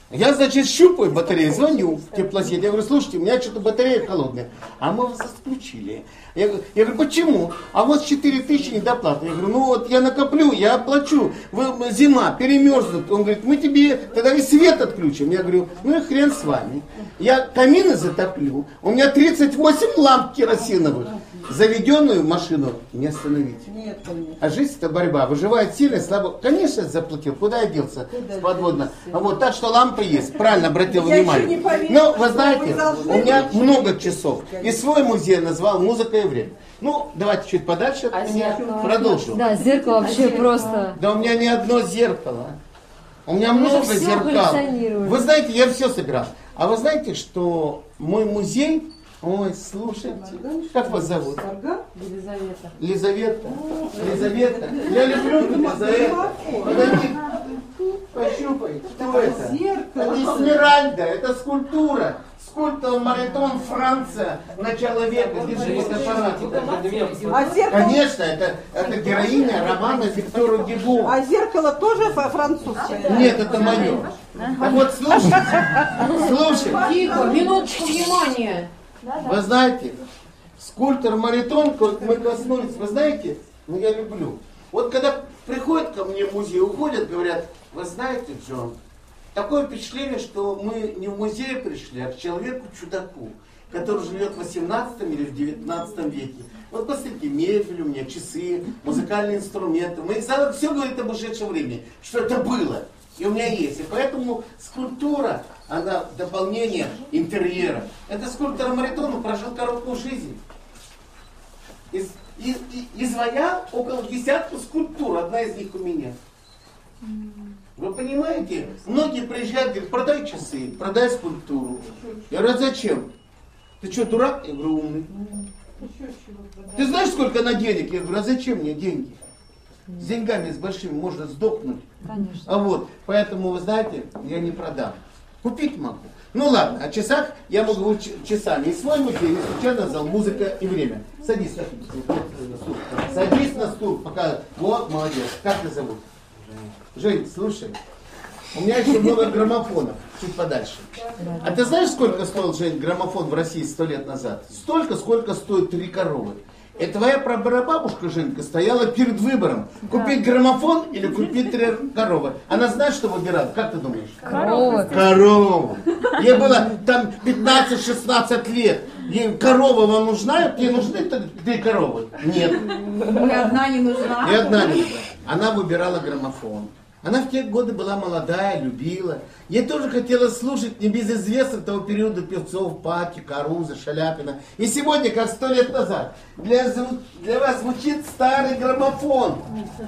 Я, значит, щупаю батарею, звоню в теплосеть. Я говорю, слушайте, у меня что-то батарея холодная. А мы вас отключили. Я, говорю- я говорю, почему? А вот 4 тысячи недоплаты. Я говорю, ну вот я накоплю, я оплачу. Вы, зима, перемерзнут. Он говорит, мы тебе тогда и свет отключим. Я говорю, ну и хрен с вами. Я камины затоплю. У меня 38 ламп керосиновых. Заведенную машину не остановить. Нет, конечно. А жизнь это борьба. Выживает сильный, слабо. Конечно, заплатил. Куда я делся? С подводно. А вот так что лампа есть. Правильно обратил Я еще внимание. не поверила, Но вы что знаете, вы у меня быть. много часов. И свой музей назвал «Музыка и время». Ну, давайте чуть подальше от меня. Продолжу. Да, зеркало вообще просто... Да у меня не одно зеркало. У меня много всё зеркал. Вы знаете, я все собирал. А вы знаете, что мой музей... Ой, слушайте, как вас зовут? Марга? Лизавета. Лизавета. Я люблю. Подойди. Пощупай. Кто это? Зеркало. Это Эсмеральда, это скульптура. Скульптор Маритон, Франция, начало века. Держи фотоаппарат. А зеркало, Конечно, это, это героиня романа Виктора Гюго. а зеркало тоже французское? Нет, это мое. Так вот, слушайте, слушайте. Тихо, минуточку внимания. Вы знаете, скульптор Маритон, как мы коснулись, вы знаете, ну я люблю. Вот когда приходят ко мне в музей, уходят, говорят, вы знаете, Джон, такое впечатление, что мы не в музей пришли, а к человеку-чудаку, который живет в 18 или в 19 веке. Вот посмотрите, мебель у меня, часы, музыкальные инструменты. Моих залах все говорит об ушедшем времени, что это было. И у меня есть. И поэтому скульптура, она дополнение интерьера. Это скульптор Маритон прожил короткую жизнь. Из, и, и- изваял около десятка скульптур, одна из них у меня. Вы понимаете? Многие приезжают, говорят, продай часы, продай скульптуру. Я говорю, а зачем? Ты что, дурак? Я говорю, умный. Ты знаешь, сколько на денег? Я говорю, а зачем мне деньги? С деньгами, с большими можно сдохнуть. Конечно. А вот, поэтому, вы знаете, я не продам. Купить могу. Ну ладно, о часах я могу часами. И свой музей, не случайно назвал «Музыка и время». Садись на стул. Садись на стул, пока... Вот, молодец. Как тебя зовут? Жень, слушай. У меня еще много граммофонов, чуть подальше. А ты знаешь, сколько стоил, Жень, граммофон в России сто лет назад? Столько, сколько стоит три коровы. И твоя прабабушка Женька стояла перед выбором, купить граммофон или купить три коровы. Она знает, что выбирала? Как ты думаешь? Коровы. Корову. Ей было там 15-16 лет. Ей корова вам нужна? Тебе нужны три коровы? Нет. Мне одна не нужна. И одна не была. Она выбирала граммофон. Она в те годы была молодая, любила. Ей тоже хотелось слушать небезызвестных того периода певцов Паки, Каруза, Шаляпина. И сегодня, как сто лет назад, для, для вас звучит старый граммофон.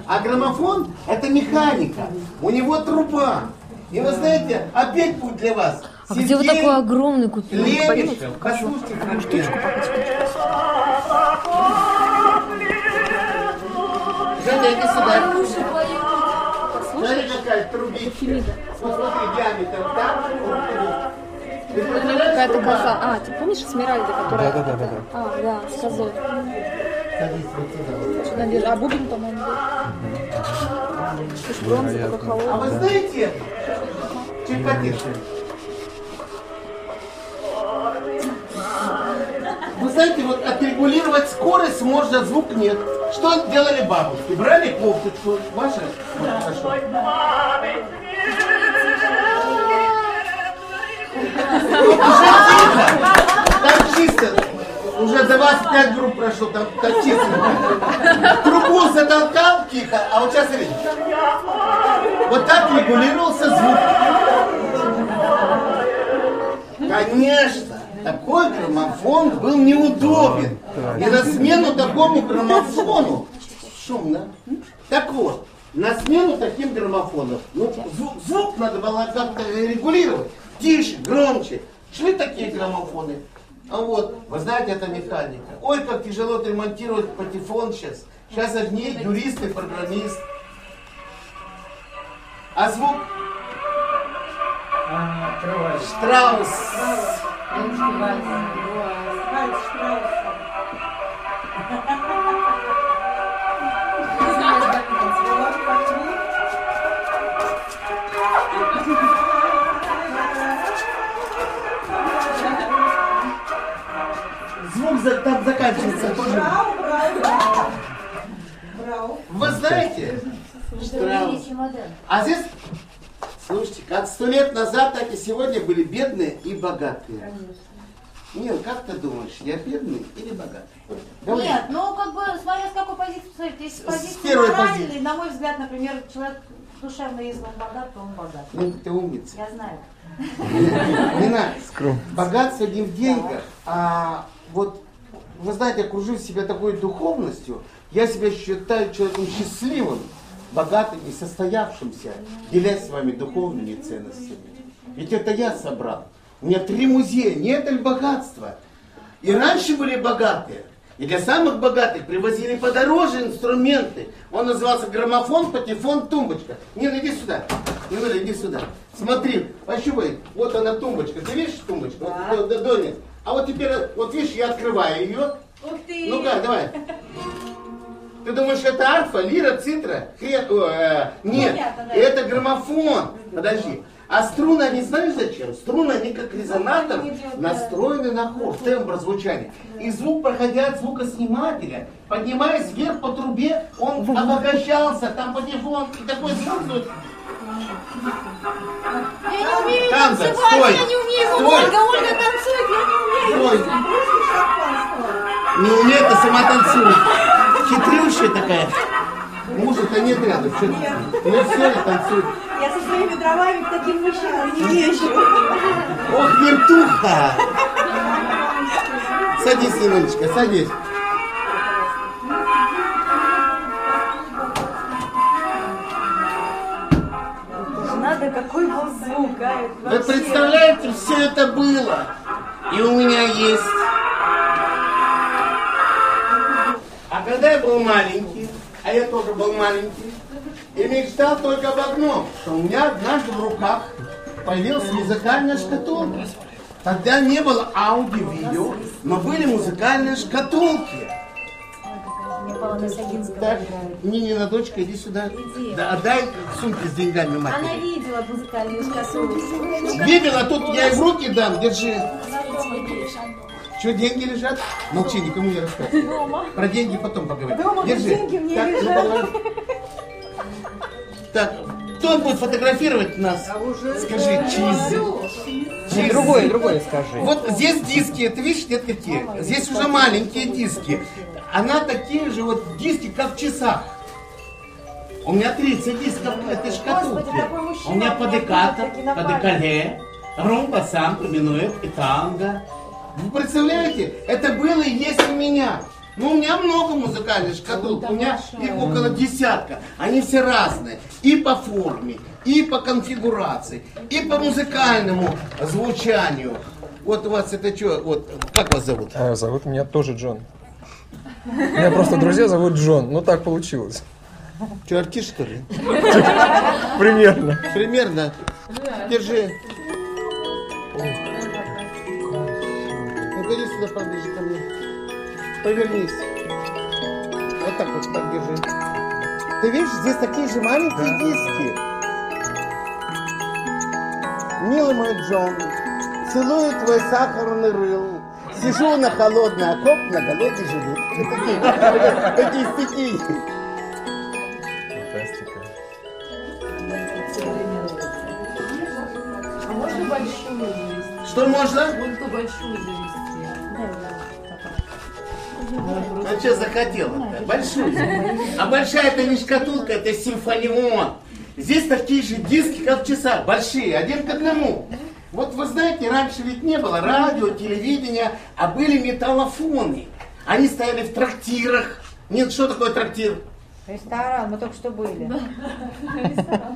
А граммофон это механика. У него труба. И вы знаете, опять будет для вас. А где вы такой огромный купили? Лебедь. Послушайте фрагмент. Женя, иди сюда. Смотри, какая трубичка. Вот смотри, диаметр представляешь, Какая-то коза. А, ты помнишь Смиральда, которая... Да, да, да, да. А, да, с козой. Садись вот сюда. Сюда держи. А бубен, по-моему, да. Слушай, бронза такой А холодный. вы знаете, чуть знаете, вот отрегулировать скорость можно, звук нет. Что делали бабушки? Брали кофточку, ваша? Вот, хорошо. Там чисто. Уже до вас пять групп прошло, там, там чисто. Трубу затолкал тихо, а вот сейчас смотрите. Вот так регулировался звук. Конечно, такой граммофон был неудобен. И на смену такому граммофону шумно. Так вот, на смену таким граммофонам, ну, звук, звук надо было как-то регулировать. Тише, громче. Шли такие граммофоны. А вот, вы знаете, это механика. Ой, как тяжело отремонтировать патефон сейчас. Сейчас одни юристы, программист. А звук Штраус. Звук за- там заканчивается. брау, брау. Брау. Вы знаете, Штраус. А здесь, слушайте, как сто лет назад, так и сегодня были бедные и богатые. Нил, как ты думаешь, я бедный или богатый? Давай. Нет, ну как бы смотря с какой позиции посмотреть. Если первой моральной, позиции. на мой взгляд, например, человек душевно, если он богат, то он богат. Ну, ты умница. Я знаю. Не надо. Богатство не в деньгах, а вот, вы знаете, окружив себя такой духовностью, я себя считаю человеком счастливым, богатым и состоявшимся, делясь с вами духовными ценностями. Ведь это я собрал. У меня три музея, нет ли богатства? И раньше были богатые. И для самых богатых привозили подороже инструменты. Он назывался граммофон, патефон, тумбочка. Нина, иди сюда. Нина, иди сюда. Смотри, пощупай. Вот она тумбочка. Ты видишь тумбочку? Вот, Д- Доня. А вот теперь, вот видишь, я открываю ее. Ух ты! Ну-ка, давай. Ты думаешь, это арфа, лира, цитра? О, э, нет, Понятно, это граммофон. Подожди. А струны, они знаешь зачем? Струны, они как резонатор настроены на хор, тембр звучания. И звук, проходя от звукоснимателя, поднимаясь вверх по трубе, он обогащался, там патефон, и такой звук. вот. Я не умею танцевать, стой, я не умею. стой. Ольга, Ольга танцует, я не умею. Стой. Не умеет, а сама танцует. Хитрющая такая. Мужа-то нет рядом. Что? Ну все, я танцую. Я со своими дровами к таким мужчинам не езжу. Ох, вертуха! Садись, Ниночка, садись. Надо, какой был звук, а? Вы представляете, все это было. И у меня есть. А когда я был маленький, а я тоже был маленький, и мечтал только об одном, что у меня однажды в руках появилась музыкальная шкатулка. Тогда не было аудио-видео, но были музыкальные шкатулки. Так. Нинина дочка, иди сюда. Да, отдай сумки с деньгами матери. Она видела музыкальную шкатулку. Видела, тут я и в руки дам, держи. Что, деньги лежат? Молчи, никому не рассказывай. Дома. Про деньги потом поговорим. Дома Держи. деньги мне так, ну, лежат. давай. так, кто будет фотографировать нас? Скажи, через... через- Другое, другое скажи. Вот здесь диски, ты видишь, нет какие? Здесь уже маленькие диски. Она такие же вот диски, как в часах. У меня 30 дисков в этой шкатулке. У меня такие подекале, румба сам поминует и танго. Вы представляете? Это было и есть у меня. Ну, у меня много музыкальных шкатулок, у меня их около десятка. Они все разные. И по форме, и по конфигурации, и по музыкальному звучанию. Вот у вас это что, вот, как вас зовут? А, зовут меня тоже Джон. Меня просто друзья зовут Джон. Ну так получилось. Что, артист, что ли? Примерно. Примерно. Держи. Иди сюда поближе ко мне. Повернись. Вот так вот, так держи. Ты видишь, здесь такие же маленькие диски. Милый мой Джон, целую твой сахарный рыл. Сижу на холодный окоп, на голодный живут. Такие, такие стихи. Фантастика. А можно большую завести? Что можно? Только большую завести. А что захотела? Большую. А большая это не шкатулка, это симфонион. Здесь такие же диски, как в часах, большие, один к одному. Вот вы знаете, раньше ведь не было радио, телевидения, а были металлофоны. Они стояли в трактирах. Нет, что такое трактир? Ресторан, мы только что были.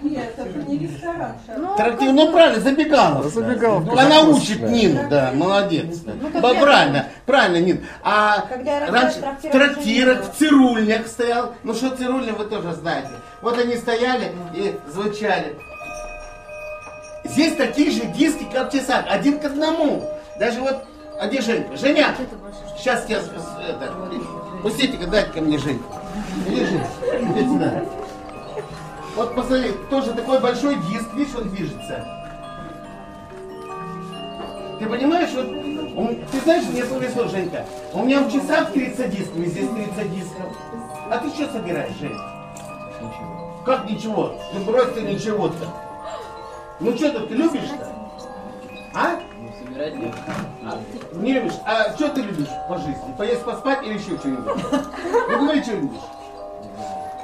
Нет, это не ресторан. Трактир, ну правильно, забегала. Забегаловка Она учит Нину, да, молодец. Ба- правильно, правильно, Нин. А раньше в трактира трактирах, в цирульнях стоял. Ну что цирульня, вы тоже знаете. Вот они стояли и звучали. Здесь такие же диски, как в часах, один к одному. Даже вот, а где Женька? Женя, сейчас я, пустите-ка, дайте ко мне Женьку. Жень, иди сюда. Вот посмотри, тоже такой большой диск, видишь, он движется. Ты понимаешь, вот, он- ты знаешь, мне повезло, Женька. У меня в часах 30 дисков, и здесь 30 дисков. А ты что собираешь, Жень? Как ничего? Ну брось ты ничего-то. Ну что ты, ты любишь-то? А? Не любишь? А что ты любишь по жизни? Поесть, поспать или еще что-нибудь? Ну говори, что любишь.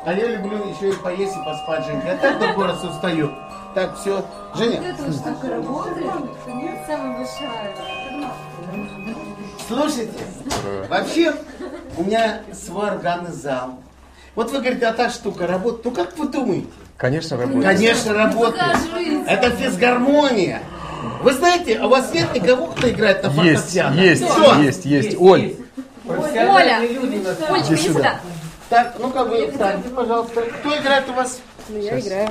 А я люблю еще и поесть и поспать, Женька. Я так до город устаю. Так, все. Женя, эта штука работает. Самая большая. слушайте. Вообще, у меня свой органный зал. Вот вы говорите, а та штука работает. Ну как вы думаете? Конечно, работает. Конечно, работает. Это физгармония. Вы знаете, а у вас нет никого, кто играет на Есть, фортепиано? есть, Кто? есть, есть. Оль, Оля! иди сюда. Так, ну-ка вы встаньте, пожалуйста. Кто играет у вас? Я играю.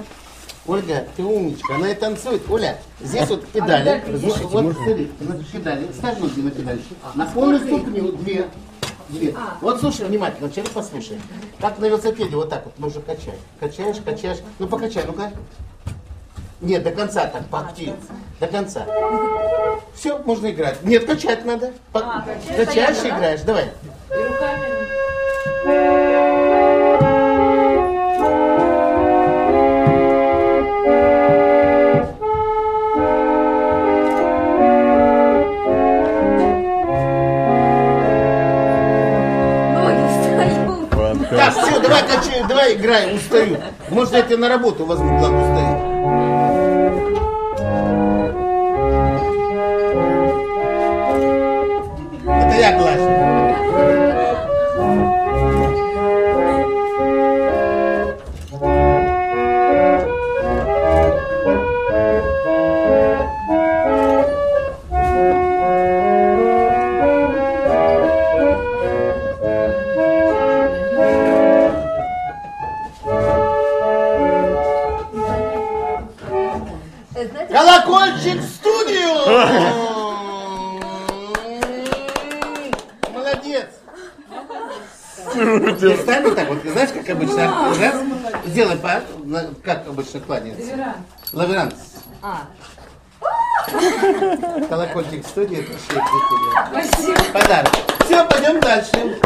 Ольга, ты умничка, она и танцует. Оля, здесь вот педали. Вот, смотри, на педали. Ставь ноги на педали. На полную ступню две. Две. Вот слушай внимательно, вначале послушай. Как на велосипеде, вот так вот, можно качать. Качаешь, качаешь. Ну покачай, ну-ка. Нет, до конца так, поактивнее. До конца. Все, можно играть. Нет, качать надо. По- Качаешь и играешь. Давай. Ноги давай качай, давай играй, устаю. Может, я тебя на работу возьму, главное, устаю. Это я глажу. Колокольчик в студию! Молодец! Представь вот так вот, знаешь, как обычно, раз, сделай по, на- как обычно кланяется. Лаверанс. А. Колокольчик в студии, это Спасибо. Подарок. Все, пойдем дальше.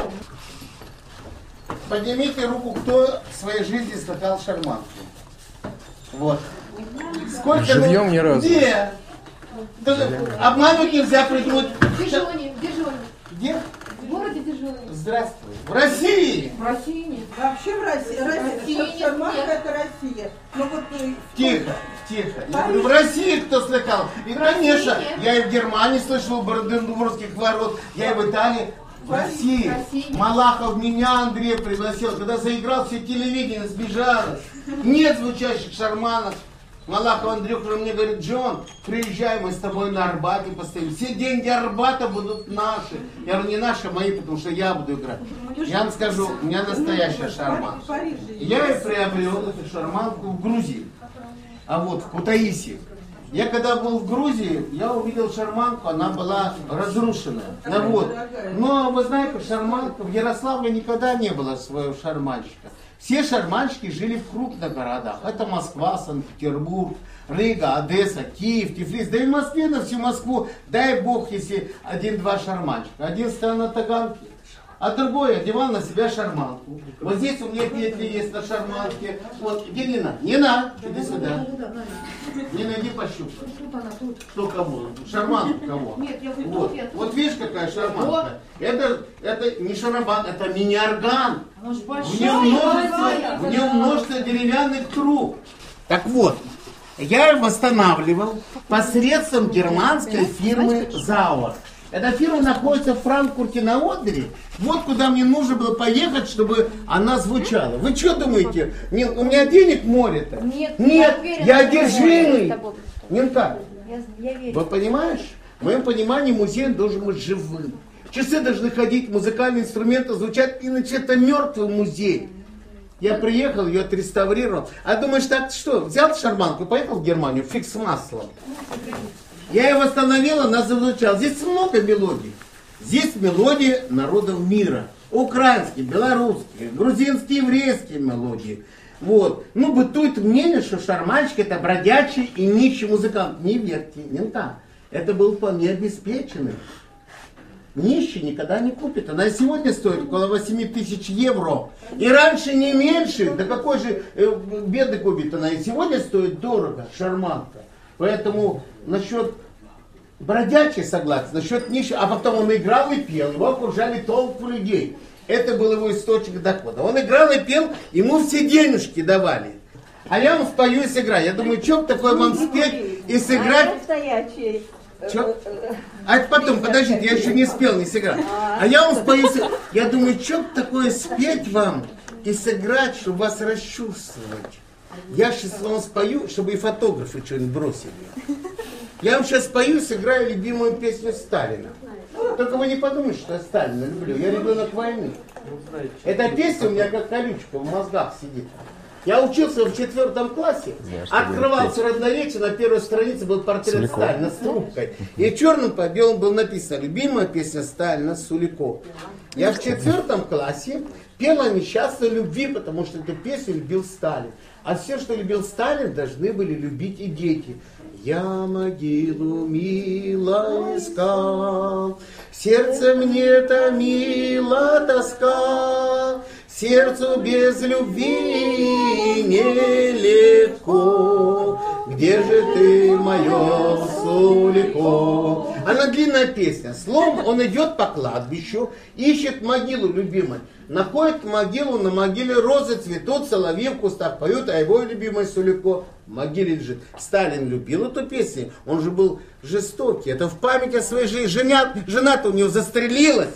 Поднимите руку, кто в своей жизни скакал шарманку. Вот. Сколько Живьем ну- ни разу. Где? Даже обманывать нельзя придумать. Дижоне, в Дижоне. Где? В городе Дижоне. Здравствуй. В России. В России нет. Вообще в России. Россия, России Шарманка нет. это Россия. Ну вот э, Тихо, тихо. Я говорю, в России кто слыхал? И, конечно, нет. я и в Германии слышал у Бранденбургских ворот, я и в Италии. В России. Малахов меня Андрей пригласил, когда заиграл, все телевидение сбежало. Нет звучащих шарманок. Малахов Андрюха мне говорит, Джон, приезжай, мы с тобой на Арбате постоим. Все деньги Арбата будут наши. Я говорю, не наши, а мои, потому что я буду играть. Я вам скажу, у меня настоящая шарманка. Я и приобрел эту шарманку в Грузии. А вот в Кутаиси. Я когда был в Грузии, я увидел шарманку, она была разрушенная. Ну, вот. Но вы знаете, шарманка в Ярославле никогда не было своего шарманщика. Все шарманщики жили в крупных городах. Это Москва, Санкт-Петербург, Рига, Одесса, Киев, Тифлис. Да и в Москве на всю Москву, дай бог, если один-два шарманщика. Один стоял на таганке, а другой одевал на себя шарманку. Вот здесь у меня петли есть на шарманке. Вот, где Нина? Нина, иди сюда. Нина, иди пощупай. Кто кого? Шарманку кого? Нет, я говорю, Вот, вот видишь, какая шарманка? Это, это не шарабан, это мини-орган. В нем множество, в нем множество деревянных труб. Так вот, я восстанавливал посредством германской фирмы Зауэр. Эта фирма находится в Франкфурте на Одере. Вот куда мне нужно было поехать, чтобы она звучала. Вы что думаете? Не- у меня денег море-то? Нет, Нет, я одержимый. Я, я верю. вы понимаешь? В моем понимании музей должен быть живым. Часы должны ходить, музыкальные инструменты звучат, иначе это мертвый музей. Я приехал, ее отреставрировал. А думаешь, так что, взял шарманку, поехал в Германию, фиг с маслом. Я ее восстановил, она зазвучала. Здесь много мелодий. Здесь мелодии народов мира. Украинские, белорусские, грузинские, еврейские мелодии. Вот. Ну, бытует мнение, что шарманщик это бродячий и нищий музыкант. Не верьте, не так. Это был вполне обеспеченный. Нищий никогда не купит. Она сегодня стоит около 8 тысяч евро. И раньше не меньше. Да какой же э, бедный купит она. И сегодня стоит дорого, шарманка. Поэтому насчет бродячий согласен, насчет нищего. А потом он играл и пел. Его окружали толпы людей. Это был его источник дохода. Он играл и пел, ему все денежки давали. А я вам спою и сыграю. Я думаю, что такое вам спеть и сыграть? Стоячий. Чё? А это потом, подождите, я еще не спел, не сыграл. А я вам спою, я думаю, что такое спеть вам и сыграть, чтобы вас расчувствовать. Я сейчас вам спою, чтобы и фотографы что-нибудь бросили. Я вам сейчас спою и сыграю любимую песню Сталина. Только вы не подумайте, что я Сталина люблю. Я ребенок войны. Эта песня у меня как колючка в мозгах сидит. Я учился в четвертом классе, открывался родновече, на первой странице был портрет Сталина с трубкой. И черным по белому было написано «Любимая песня Сталина Суликов». Я в четвертом классе пел о несчастной любви, потому что эту песню любил Сталин. А все, что любил Сталин, должны были любить и дети. Я могилу мило искал, Сердце мне томила тоска, Сердцу без любви нелегко. Где же ты, мое Сулико? Она длинная песня. Словом, он идет по кладбищу, ищет могилу любимой. Находит могилу, на могиле розы цветут, соловьи в кустах поют, а его любимый Сулико в могиле лежит. Сталин любил эту песню, он же был жестокий. Это в память о своей жене. Жена, жена-то у него застрелилась.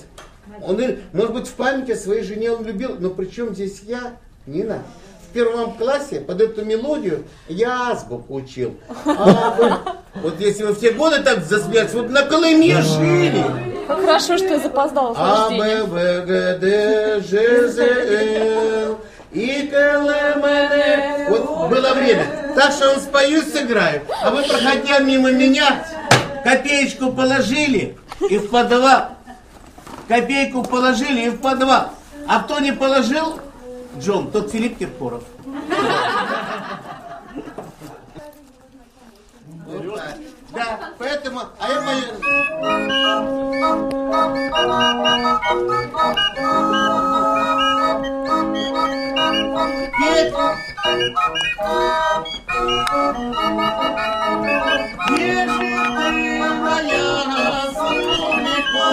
Он, может быть, в память о своей жене он любил, но при чем здесь я? Нина. Первом классе под эту мелодию я азбуку учил. А вы- вот если вы в те годы так засмеялись, вот на Колыме жили. Как хорошо, что я запоздала с А. Б, В, Г, Д, Ж, З, Л. И К, Л, М, Н. Вот было время. Так что он спою и сыграю. А вы, проходя мимо меня, копеечку положили и в подвал. Копейку положили и в подвал. А кто не положил, Джон, тот Филипп Киркоров. Да, поэтому, а я пою... Петь. Где же ты, моя солнекоя,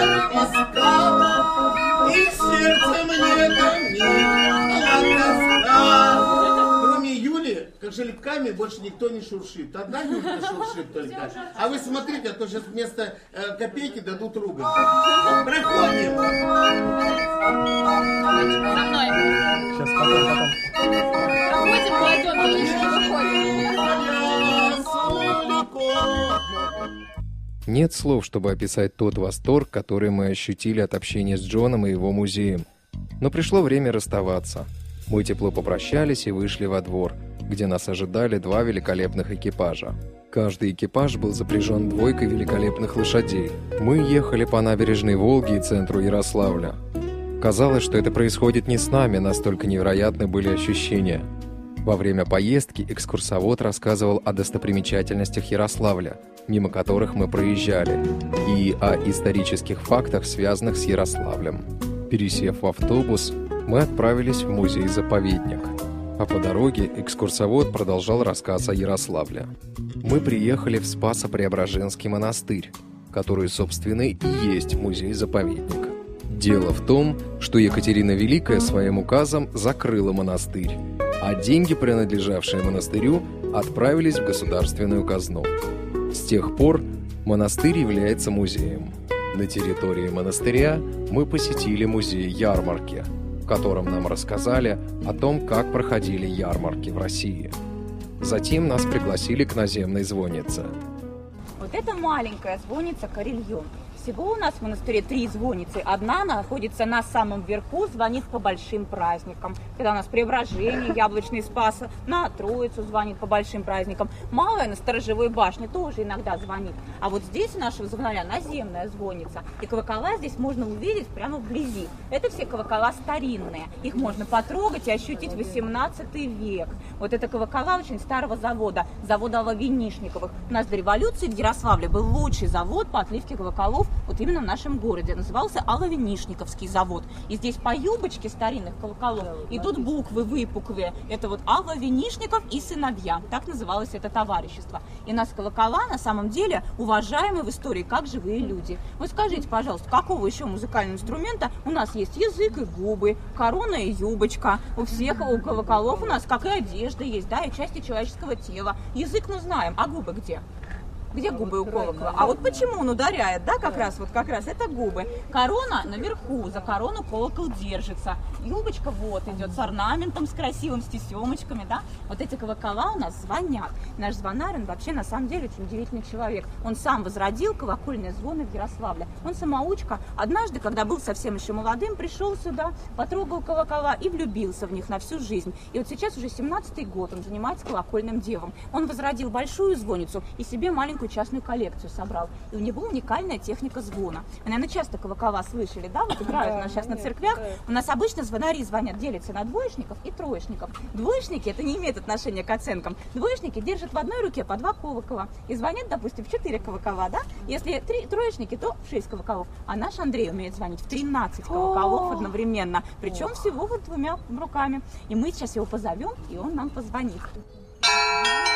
могилу искала, и сердце мне тоска. Кроме Юли, как жеребками больше никто не шуршит. Одна Юлька шуршит только. А вы смотрите, а то сейчас вместо э, копейки дадут рубль. Нет слов, чтобы описать тот восторг, который мы ощутили от общения с Джоном и его музеем. Но пришло время расставаться. Мы тепло попрощались и вышли во двор, где нас ожидали два великолепных экипажа. Каждый экипаж был запряжен двойкой великолепных лошадей. Мы ехали по набережной Волги и центру Ярославля. Казалось, что это происходит не с нами, настолько невероятны были ощущения. Во время поездки экскурсовод рассказывал о достопримечательностях Ярославля, мимо которых мы проезжали, и о исторических фактах, связанных с Ярославлем. Пересев в автобус, мы отправились в музей-заповедник. А по дороге экскурсовод продолжал рассказ о Ярославле. Мы приехали в Спасо-Преображенский монастырь, который, собственно, и есть музей-заповедник. Дело в том, что Екатерина Великая своим указом закрыла монастырь, а деньги, принадлежавшие монастырю, отправились в государственную казну. С тех пор монастырь является музеем. На территории монастыря мы посетили музей ярмарки, в котором нам рассказали о том, как проходили ярмарки в России. Затем нас пригласили к наземной звоннице. Вот это маленькая звонница Карельон. Всего у нас в монастыре три звонницы. Одна находится на самом верху, звонит по большим праздникам. Когда у нас преображение, яблочный спас, на Троицу звонит по большим праздникам. Малая на сторожевой башне тоже иногда звонит. А вот здесь у нашего звонаря наземная звонница. И колокола здесь можно увидеть прямо вблизи. Это все колокола старинные. Их можно потрогать и ощутить 18 век. Вот это колокола очень старого завода, завода Алавинишниковых. У нас до революции в Ярославле был лучший завод по отливке колоколов вот именно в нашем городе. Назывался Алавинишниковский завод. И здесь по юбочке старинных колоколов идут буквы выпуклые. Это вот Алла Винишников и сыновья. Так называлось это товарищество. И нас колокола на самом деле уважаемы в истории как живые люди. Вы скажите, пожалуйста, какого еще музыкального инструмента у нас есть язык и губы, корона и юбочка. У всех у колоколов у нас как и одежда есть, да, и части человеческого тела. Язык мы знаем, а губы где? Где губы у колокола? А вот почему он ударяет, да, как раз, вот как раз это губы. Корона наверху, за корону колокол держится. Юбочка вот идет с орнаментом, с красивым, с тесемочками, да. Вот эти колокола у нас звонят. Наш звонарь, он вообще на самом деле очень удивительный человек. Он сам возродил колокольные звоны в Ярославле. Он самоучка. Однажды, когда был совсем еще молодым, пришел сюда, потрогал колокола и влюбился в них на всю жизнь. И вот сейчас уже 17-й год он занимается колокольным делом. Он возродил большую звонницу и себе маленькую частную коллекцию собрал. И у него уникальная техника звона. Вы, наверное, часто колокола слышали, да? Вот играют у нас сейчас на церквях. У нас обычно звонари звонят, делятся на двоечников и троечников. Двоечники, это не имеет отношения к оценкам. Двоечники держат в одной руке по два колокола и звонят, допустим, в 4 колокола, да? Если три троечники, то в 6 колоколов. А наш Андрей умеет звонить в 13 колоколов одновременно. Причем всего вот двумя руками. И мы сейчас его позовем, и он нам позвонит. Я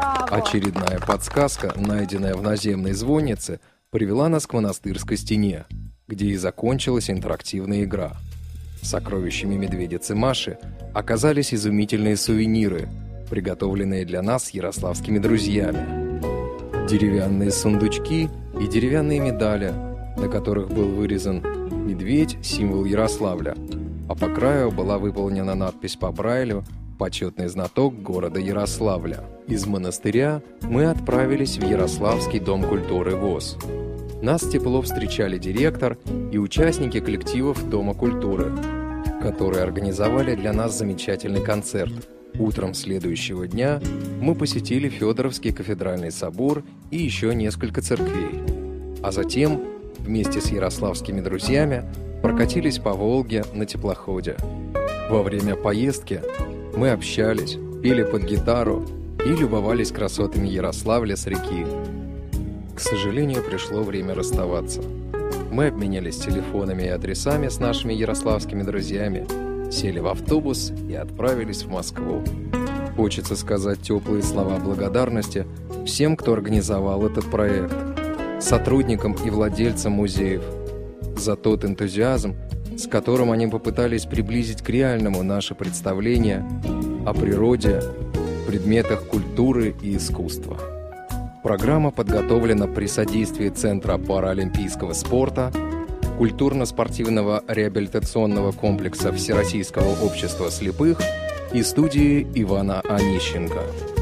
Браво! Очередная подсказка, найденная в наземной звоннице, привела нас к монастырской стене, где и закончилась интерактивная игра. Сокровищами медведицы Маши оказались изумительные сувениры, приготовленные для нас ярославскими друзьями. Деревянные сундучки и деревянные медали, на которых был вырезан медведь – символ Ярославля, а по краю была выполнена надпись по Брайлю «Почетный знаток города Ярославля». Из монастыря мы отправились в Ярославский дом культуры ВОЗ. Нас тепло встречали директор и участники коллективов Дома культуры, которые организовали для нас замечательный концерт. Утром следующего дня мы посетили Федоровский кафедральный собор и еще несколько церквей. А затем, вместе с ярославскими друзьями, прокатились по Волге на теплоходе. Во время поездки мы общались, пели под гитару и любовались красотами Ярославля с реки. К сожалению, пришло время расставаться. Мы обменялись телефонами и адресами с нашими ярославскими друзьями, сели в автобус и отправились в Москву. Хочется сказать теплые слова благодарности всем, кто организовал этот проект, сотрудникам и владельцам музеев, за тот энтузиазм, с которым они попытались приблизить к реальному наше представление о природе, предметах культуры и искусства. Программа подготовлена при содействии Центра паралимпийского спорта, культурно-спортивного реабилитационного комплекса Всероссийского общества слепых и студии Ивана Онищенко.